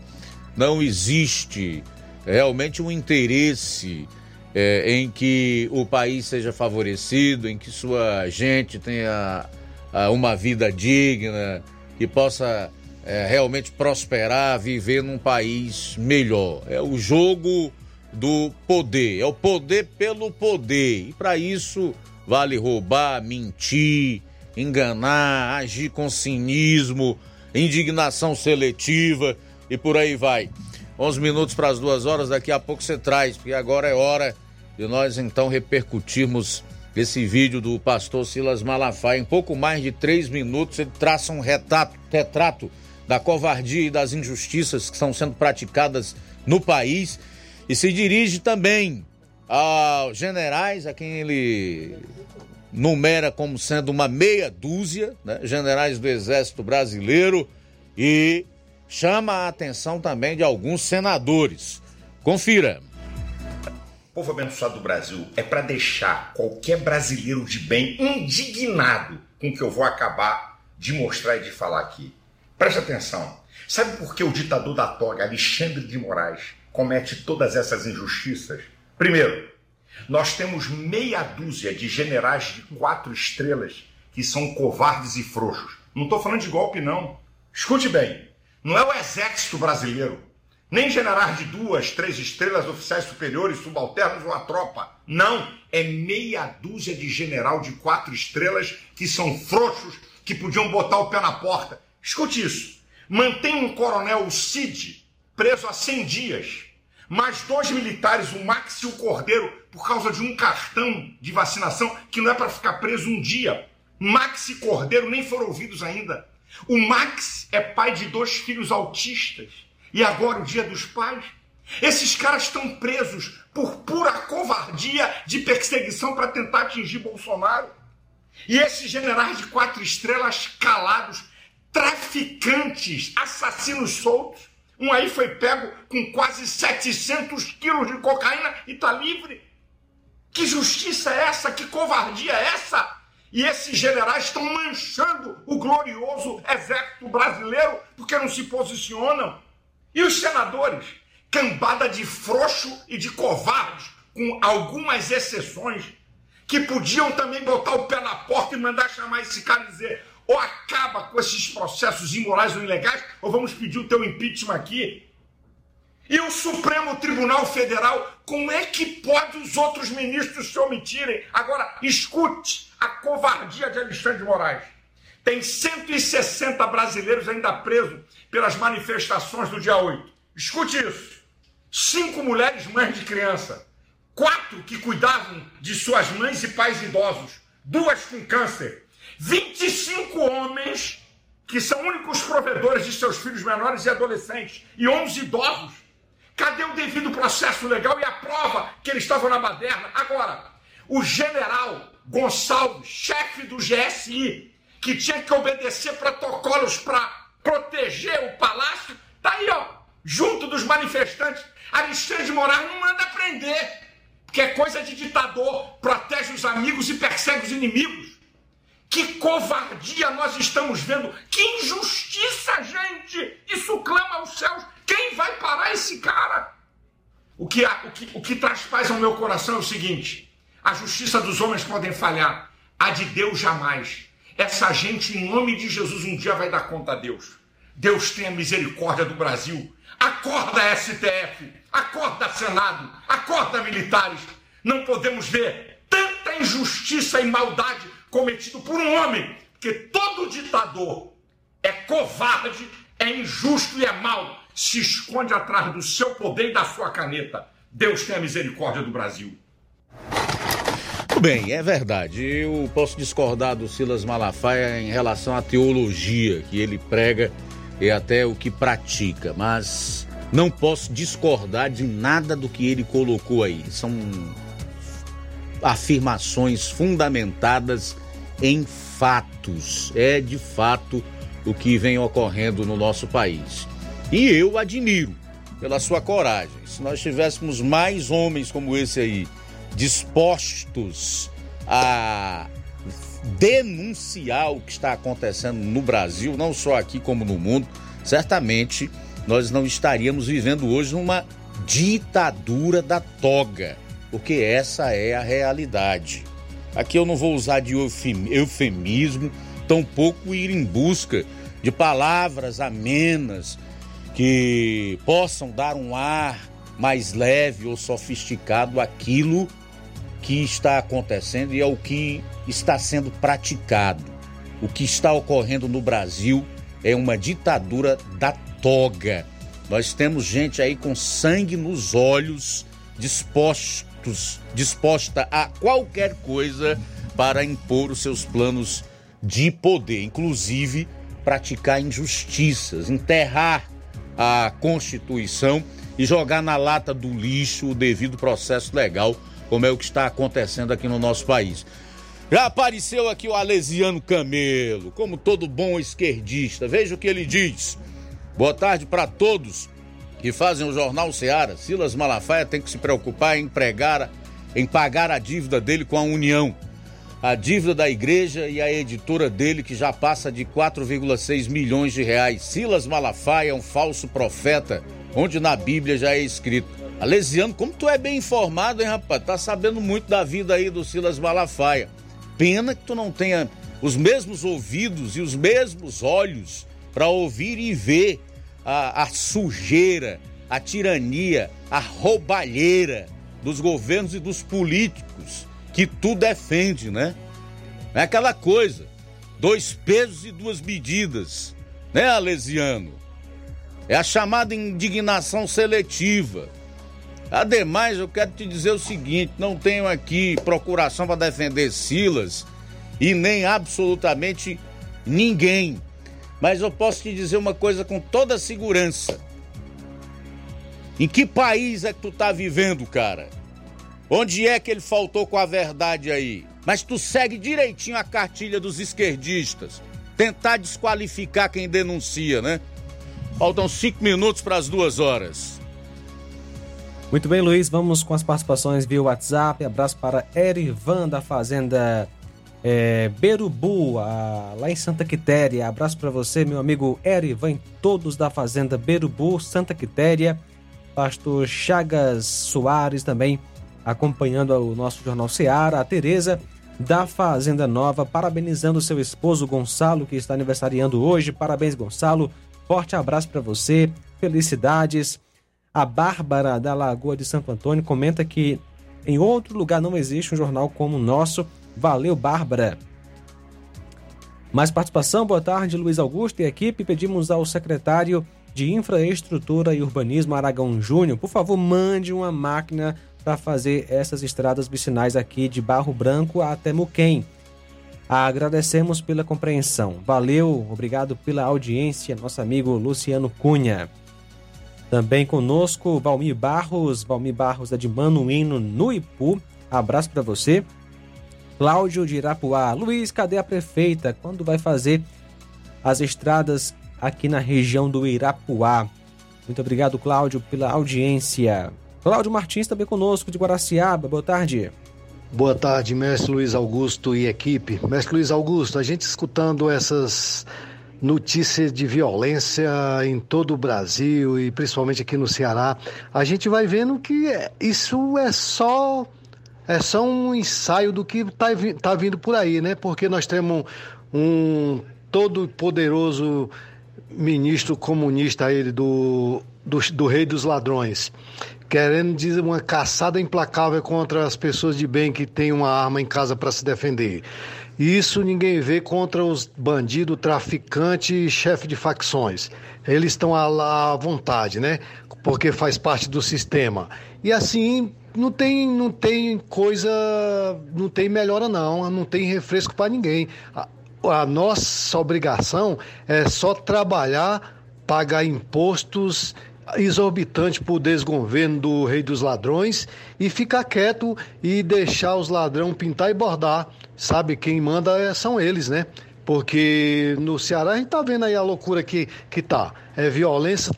não existe realmente um interesse é, em que o país seja favorecido, em que sua gente tenha a, uma vida digna, que possa é, realmente prosperar, viver num país melhor. É o jogo do poder, é o poder pelo poder. E para isso vale roubar, mentir, enganar, agir com cinismo, indignação seletiva e por aí vai. 11 minutos para as duas horas, daqui a pouco você traz, porque agora é hora de nós então repercutirmos esse vídeo do pastor Silas Malafaia. Em pouco mais de três minutos, ele traça um retrato, retrato da covardia e das injustiças que estão sendo praticadas no país e se dirige também aos generais, a quem ele numera como sendo uma meia dúzia, né? generais do Exército Brasileiro, e chama a atenção também de alguns senadores. Confira. Povo abençoado do Brasil, é para deixar qualquer brasileiro de bem indignado com o que eu vou acabar de mostrar e de falar aqui. Preste atenção. Sabe por que o ditador da toga, Alexandre de Moraes, comete todas essas injustiças? Primeiro, nós temos meia dúzia de generais de quatro estrelas que são covardes e frouxos. Não estou falando de golpe, não. Escute bem: não é o exército brasileiro, nem generais de duas, três estrelas, oficiais superiores, subalternos ou a tropa. Não, é meia dúzia de general de quatro estrelas que são frouxos, que podiam botar o pé na porta. Escute isso. Mantém um coronel, o Cid, preso há 100 dias. Mais dois militares, o Max e o Cordeiro, por causa de um cartão de vacinação que não é para ficar preso um dia. Max e Cordeiro nem foram ouvidos ainda. O Max é pai de dois filhos autistas. E agora o dia dos pais? Esses caras estão presos por pura covardia de perseguição para tentar atingir Bolsonaro. E esses generais de quatro estrelas calados, traficantes, assassinos soltos. Um aí foi pego com quase 700 quilos de cocaína e está livre. Que justiça é essa? Que covardia é essa? E esses generais estão manchando o glorioso exército brasileiro porque não se posicionam. E os senadores? Cambada de frouxo e de covardes, com algumas exceções, que podiam também botar o pé na porta e mandar chamar esse cara e dizer: ou acaba com esses processos imorais ou ilegais, ou vamos pedir o teu impeachment aqui. E o Supremo Tribunal Federal, como é que pode os outros ministros se omitirem? Agora, escute a covardia de Alexandre de Moraes. Tem 160 brasileiros ainda presos pelas manifestações do dia 8. Escute isso. Cinco mulheres mães de criança. Quatro que cuidavam de suas mães e pais idosos. Duas com câncer. 25 homens que são únicos provedores de seus filhos menores e adolescentes. E 11 idosos Cadê o devido processo legal e a prova que eles estavam na baderna? Agora, o general Gonçalves, chefe do GSI, que tinha que obedecer protocolos para proteger o palácio, tá aí, ó, junto dos manifestantes. Alexandre de Moraes não manda prender, porque é coisa de ditador, protege os amigos e persegue os inimigos. Que covardia nós estamos vendo! Que injustiça, gente! Isso clama aos céus. Quem vai parar esse cara? O que, o que, o que traz paz ao meu coração é o seguinte: a justiça dos homens podem falhar, a de Deus jamais. Essa gente, em nome de Jesus, um dia vai dar conta a Deus. Deus tenha misericórdia do Brasil. Acorda, STF. Acorda, Senado. Acorda, militares. Não podemos ver tanta injustiça e maldade cometido por um homem, porque todo ditador é covarde, é injusto e é mau, se esconde atrás do seu poder e da sua caneta. Deus tenha misericórdia do Brasil. Bem, é verdade. Eu posso discordar do Silas Malafaia em relação à teologia que ele prega e até o que pratica, mas não posso discordar de nada do que ele colocou aí. São afirmações fundamentadas em fatos. É de fato o que vem ocorrendo no nosso país. E eu admiro pela sua coragem. Se nós tivéssemos mais homens como esse aí, dispostos a denunciar o que está acontecendo no Brasil, não só aqui como no mundo, certamente nós não estaríamos vivendo hoje numa ditadura da toga, porque essa é a realidade. Aqui eu não vou usar de eufemismo, tampouco ir em busca de palavras amenas que possam dar um ar mais leve ou sofisticado àquilo que está acontecendo e ao que está sendo praticado. O que está ocorrendo no Brasil é uma ditadura da toga. Nós temos gente aí com sangue nos olhos, dispostos, disposta a qualquer coisa para impor os seus planos de poder, inclusive praticar injustiças, enterrar a Constituição e jogar na lata do lixo o devido processo legal, como é o que está acontecendo aqui no nosso país. Já apareceu aqui o Alesiano Camelo, como todo bom esquerdista. Veja o que ele diz. Boa tarde para todos que fazem o Jornal Seara. Silas Malafaia tem que se preocupar em pregar, em pagar a dívida dele com a União. A dívida da igreja e a editora dele, que já passa de 4,6 milhões de reais. Silas Malafaia é um falso profeta, onde na Bíblia já é escrito. Alesiano, como tu é bem informado, hein, rapaz? Tá sabendo muito da vida aí do Silas Malafaia. Pena que tu não tenha os mesmos ouvidos e os mesmos olhos para ouvir e ver a, a, sujeira, a tirania, a roubalheira dos governos e dos políticos que tu defende, né? É aquela coisa, dois pesos e duas medidas, né, Alesiano? É a chamada indignação seletiva. Ademais, eu quero te dizer o seguinte: não tenho aqui procuração para defender Silas e nem absolutamente ninguém. Mas eu posso te dizer uma coisa com toda segurança. Em que país é que tu tá vivendo, cara? Onde é que ele faltou com a verdade aí? Mas tu segue direitinho a cartilha dos esquerdistas. Tentar desqualificar quem denuncia, né? Faltam cinco minutos para as duas horas. Muito bem, Luiz, vamos com as participações via WhatsApp. Abraço para Erivan da Fazenda é, Berubu, a, lá em Santa Quitéria. Abraço para você, meu amigo Erivan, todos da Fazenda Berubu, Santa Quitéria. Pastor Chagas Soares também acompanhando o nosso Jornal Seara. A Tereza da Fazenda Nova, parabenizando seu esposo Gonçalo, que está aniversariando hoje. Parabéns, Gonçalo. Forte abraço para você. Felicidades. A Bárbara da Lagoa de Santo Antônio comenta que em outro lugar não existe um jornal como o nosso. Valeu, Bárbara. Mais participação, boa tarde, Luiz Augusto e equipe. Pedimos ao secretário de Infraestrutura e Urbanismo Aragão Júnior, por favor, mande uma máquina para fazer essas estradas vicinais aqui de Barro Branco até Muquem. Agradecemos pela compreensão. Valeu, obrigado pela audiência, nosso amigo Luciano Cunha. Também conosco, Valmir Barros, Valmir Barros é de Manuíno, no Ipu. Abraço para você. Cláudio de Irapuá. Luiz, cadê a prefeita? Quando vai fazer as estradas aqui na região do Irapuá? Muito obrigado, Cláudio, pela audiência. Cláudio Martins também conosco, de Guaraciaba. Boa tarde. Boa tarde, mestre Luiz Augusto e equipe. Mestre Luiz Augusto, a gente escutando essas notícias de violência em todo o Brasil e principalmente aqui no Ceará, a gente vai vendo que isso é só é só um ensaio do que está tá vindo por aí, né? Porque nós temos um todo poderoso ministro comunista ele do, do, do rei dos ladrões querendo dizer uma caçada implacável contra as pessoas de bem que têm uma arma em casa para se defender. Isso ninguém vê contra os bandidos, traficantes e chefe de facções. Eles estão à, à vontade, né? Porque faz parte do sistema. E assim não tem, não tem coisa, não tem melhora não, não tem refresco para ninguém. A, a nossa obrigação é só trabalhar, pagar impostos exorbitante por desgoverno do rei dos ladrões e ficar quieto e deixar os ladrões pintar e bordar. Sabe, quem manda é, são eles, né? Porque no Ceará a gente tá vendo aí a loucura que, que tá. É violência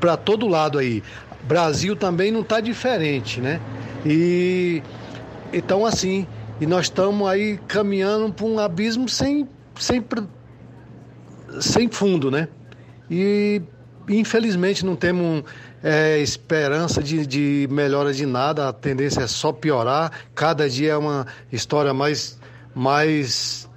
para todo lado aí. Brasil também não tá diferente, né? E então assim, e nós estamos aí caminhando para um abismo sem, sem, sem fundo, né? E infelizmente não temos é, esperança de, de melhora de nada, a tendência é só piorar. Cada dia é uma história mais, mais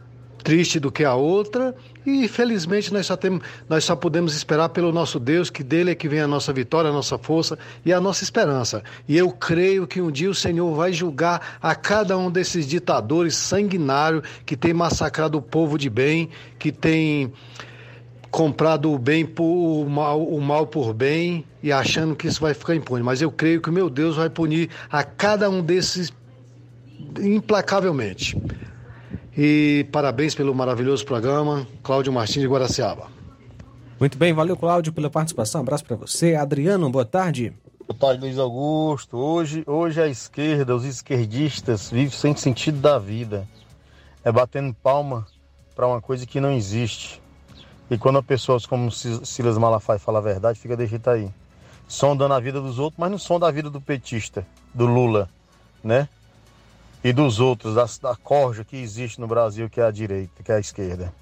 triste do que a outra. E felizmente nós só, temos, nós só podemos esperar pelo nosso Deus, que dele é que vem a nossa vitória, a nossa força e a nossa esperança. E eu creio que um dia o Senhor vai julgar a cada um desses ditadores sanguinários que tem massacrado o povo de bem, que tem comprado o bem por o mal, o mal por bem e achando que isso vai ficar impune. Mas eu creio que o meu Deus vai punir a cada um desses implacavelmente. E parabéns pelo maravilhoso programa, Cláudio Martins de Guaraciaba. Muito bem, valeu Cláudio pela participação. Um abraço para você. Adriano, boa tarde. Boa tarde, Luiz Augusto. Hoje, hoje a esquerda, os esquerdistas vivem sem sentido da vida. É batendo palma para uma coisa que não existe. E quando pessoas como Silas Malafaia fala a verdade, fica de jeito aí. Sondando a vida dos outros, mas não sonda a vida do petista, do Lula, né? e dos outros, da, da corja que existe no Brasil, que é a direita, que é a esquerda.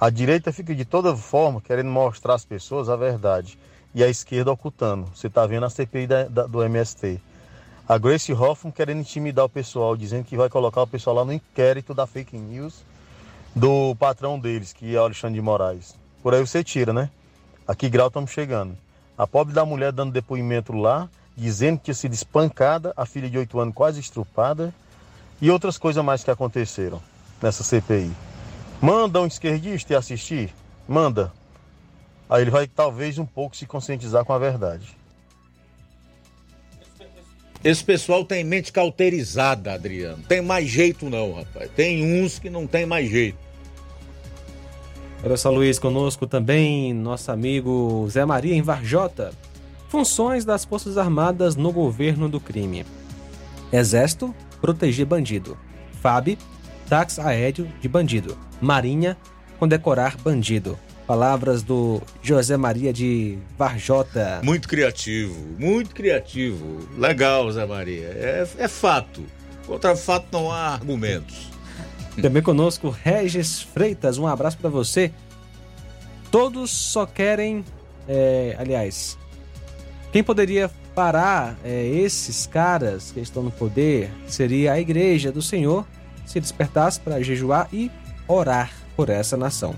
A direita fica de toda forma querendo mostrar às pessoas a verdade e a esquerda ocultando. Você está vendo a CPI da, da, do MST. A Grace Hoffman querendo intimidar o pessoal, dizendo que vai colocar o pessoal lá no inquérito da fake news do patrão deles, que é o Alexandre de Moraes. Por aí você tira, né? A que grau estamos chegando? A pobre da mulher dando depoimento lá, dizendo que tinha sido espancada, a filha de 8 anos quase estrupada e outras coisas mais que aconteceram nessa CPI. Manda um esquerdista e assistir? Manda. Aí ele vai talvez um pouco se conscientizar com a verdade. Esse pessoal tem mente cauterizada, Adriano. Tem mais jeito não, rapaz. Tem uns que não tem mais jeito. Olha só, Luiz, conosco também nosso amigo Zé Maria em Varjota. Funções das Forças Armadas no governo do crime. Exército, proteger bandido. FAB, táxi aéreo de bandido. Marinha, condecorar bandido. Palavras do José Maria de Varjota. Muito criativo, muito criativo. Legal, Zé Maria. É, é fato. Contra fato não há argumentos. Também conosco, Regis Freitas. Um abraço para você. Todos só querem. É, aliás, quem poderia parar é, esses caras que estão no poder seria a igreja do Senhor se despertasse para jejuar e orar por essa nação.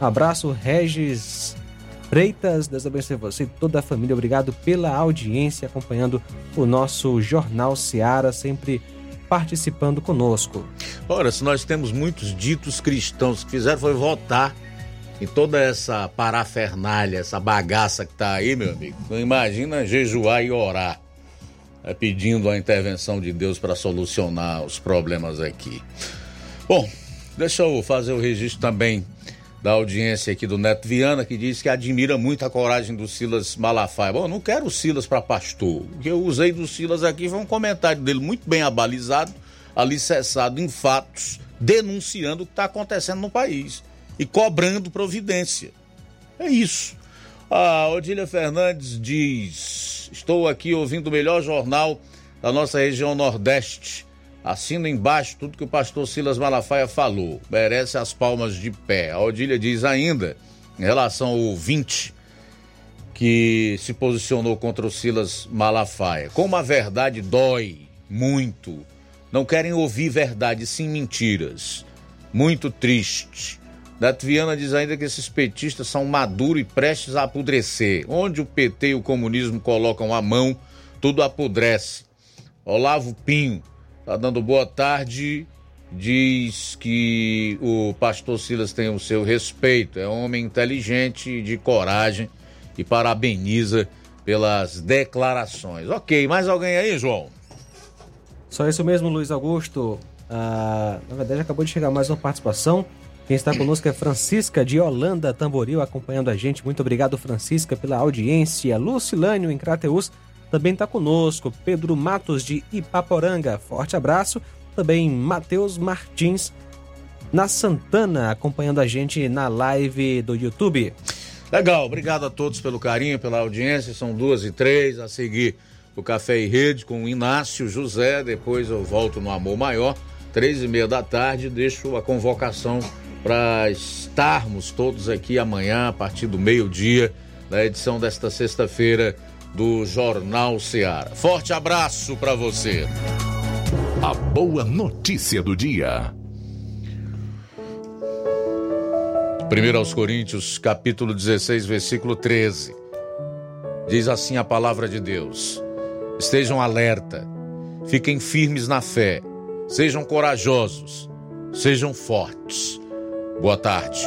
Um abraço, Regis Freitas. Deus abençoe você e toda a família. Obrigado pela audiência, acompanhando o nosso Jornal Seara, sempre participando conosco. Ora, se nós temos muitos ditos cristãos que fizeram foi votar em toda essa parafernália, essa bagaça que tá aí, meu amigo, imagina jejuar e orar, é, pedindo a intervenção de Deus para solucionar os problemas aqui. Bom, deixa eu fazer o registro também da audiência aqui do Neto Viana, que diz que admira muito a coragem do Silas Malafaia. Bom, não quero o Silas para pastor. O que eu usei do Silas aqui foi um comentário dele muito bem abalizado, alicerçado em fatos, denunciando o que está acontecendo no país e cobrando providência. É isso. A Odília Fernandes diz: Estou aqui ouvindo o melhor jornal da nossa região Nordeste. Assina embaixo tudo que o pastor Silas Malafaia falou. Merece as palmas de pé. A Odília diz ainda, em relação ao ouvinte que se posicionou contra o Silas Malafaia: Como a verdade dói muito. Não querem ouvir verdade, sim mentiras. Muito triste. Neto Viana diz ainda que esses petistas são maduros e prestes a apodrecer. Onde o PT e o comunismo colocam a mão, tudo apodrece. Olavo Pinho está dando boa tarde. Diz que o pastor Silas tem o seu respeito, é um homem inteligente, de coragem e parabeniza pelas declarações. Ok, mais alguém aí, João? Só isso mesmo, Luiz Augusto. Ah, na verdade, acabou de chegar mais uma participação. Quem está conosco é Francisca de Holanda Tamboril, acompanhando a gente. Muito obrigado, Francisca, pela audiência. Lucilânio em Crateus também está conosco. Pedro Matos de Ipaporanga, forte abraço. Também Matheus Martins na Santana, acompanhando a gente na live do YouTube. Legal, obrigado a todos pelo carinho, pela audiência. São duas e três. A seguir o Café e Rede com o Inácio José. Depois eu volto no Amor Maior, três e meia da tarde. Deixo a convocação para estarmos todos aqui amanhã, a partir do meio-dia, na edição desta sexta-feira do Jornal Seara. Forte abraço para você. A boa notícia do dia. 1 aos Coríntios, capítulo 16, versículo 13. Diz assim a palavra de Deus: Estejam alerta, fiquem firmes na fé, sejam corajosos, sejam fortes. Boa tarde.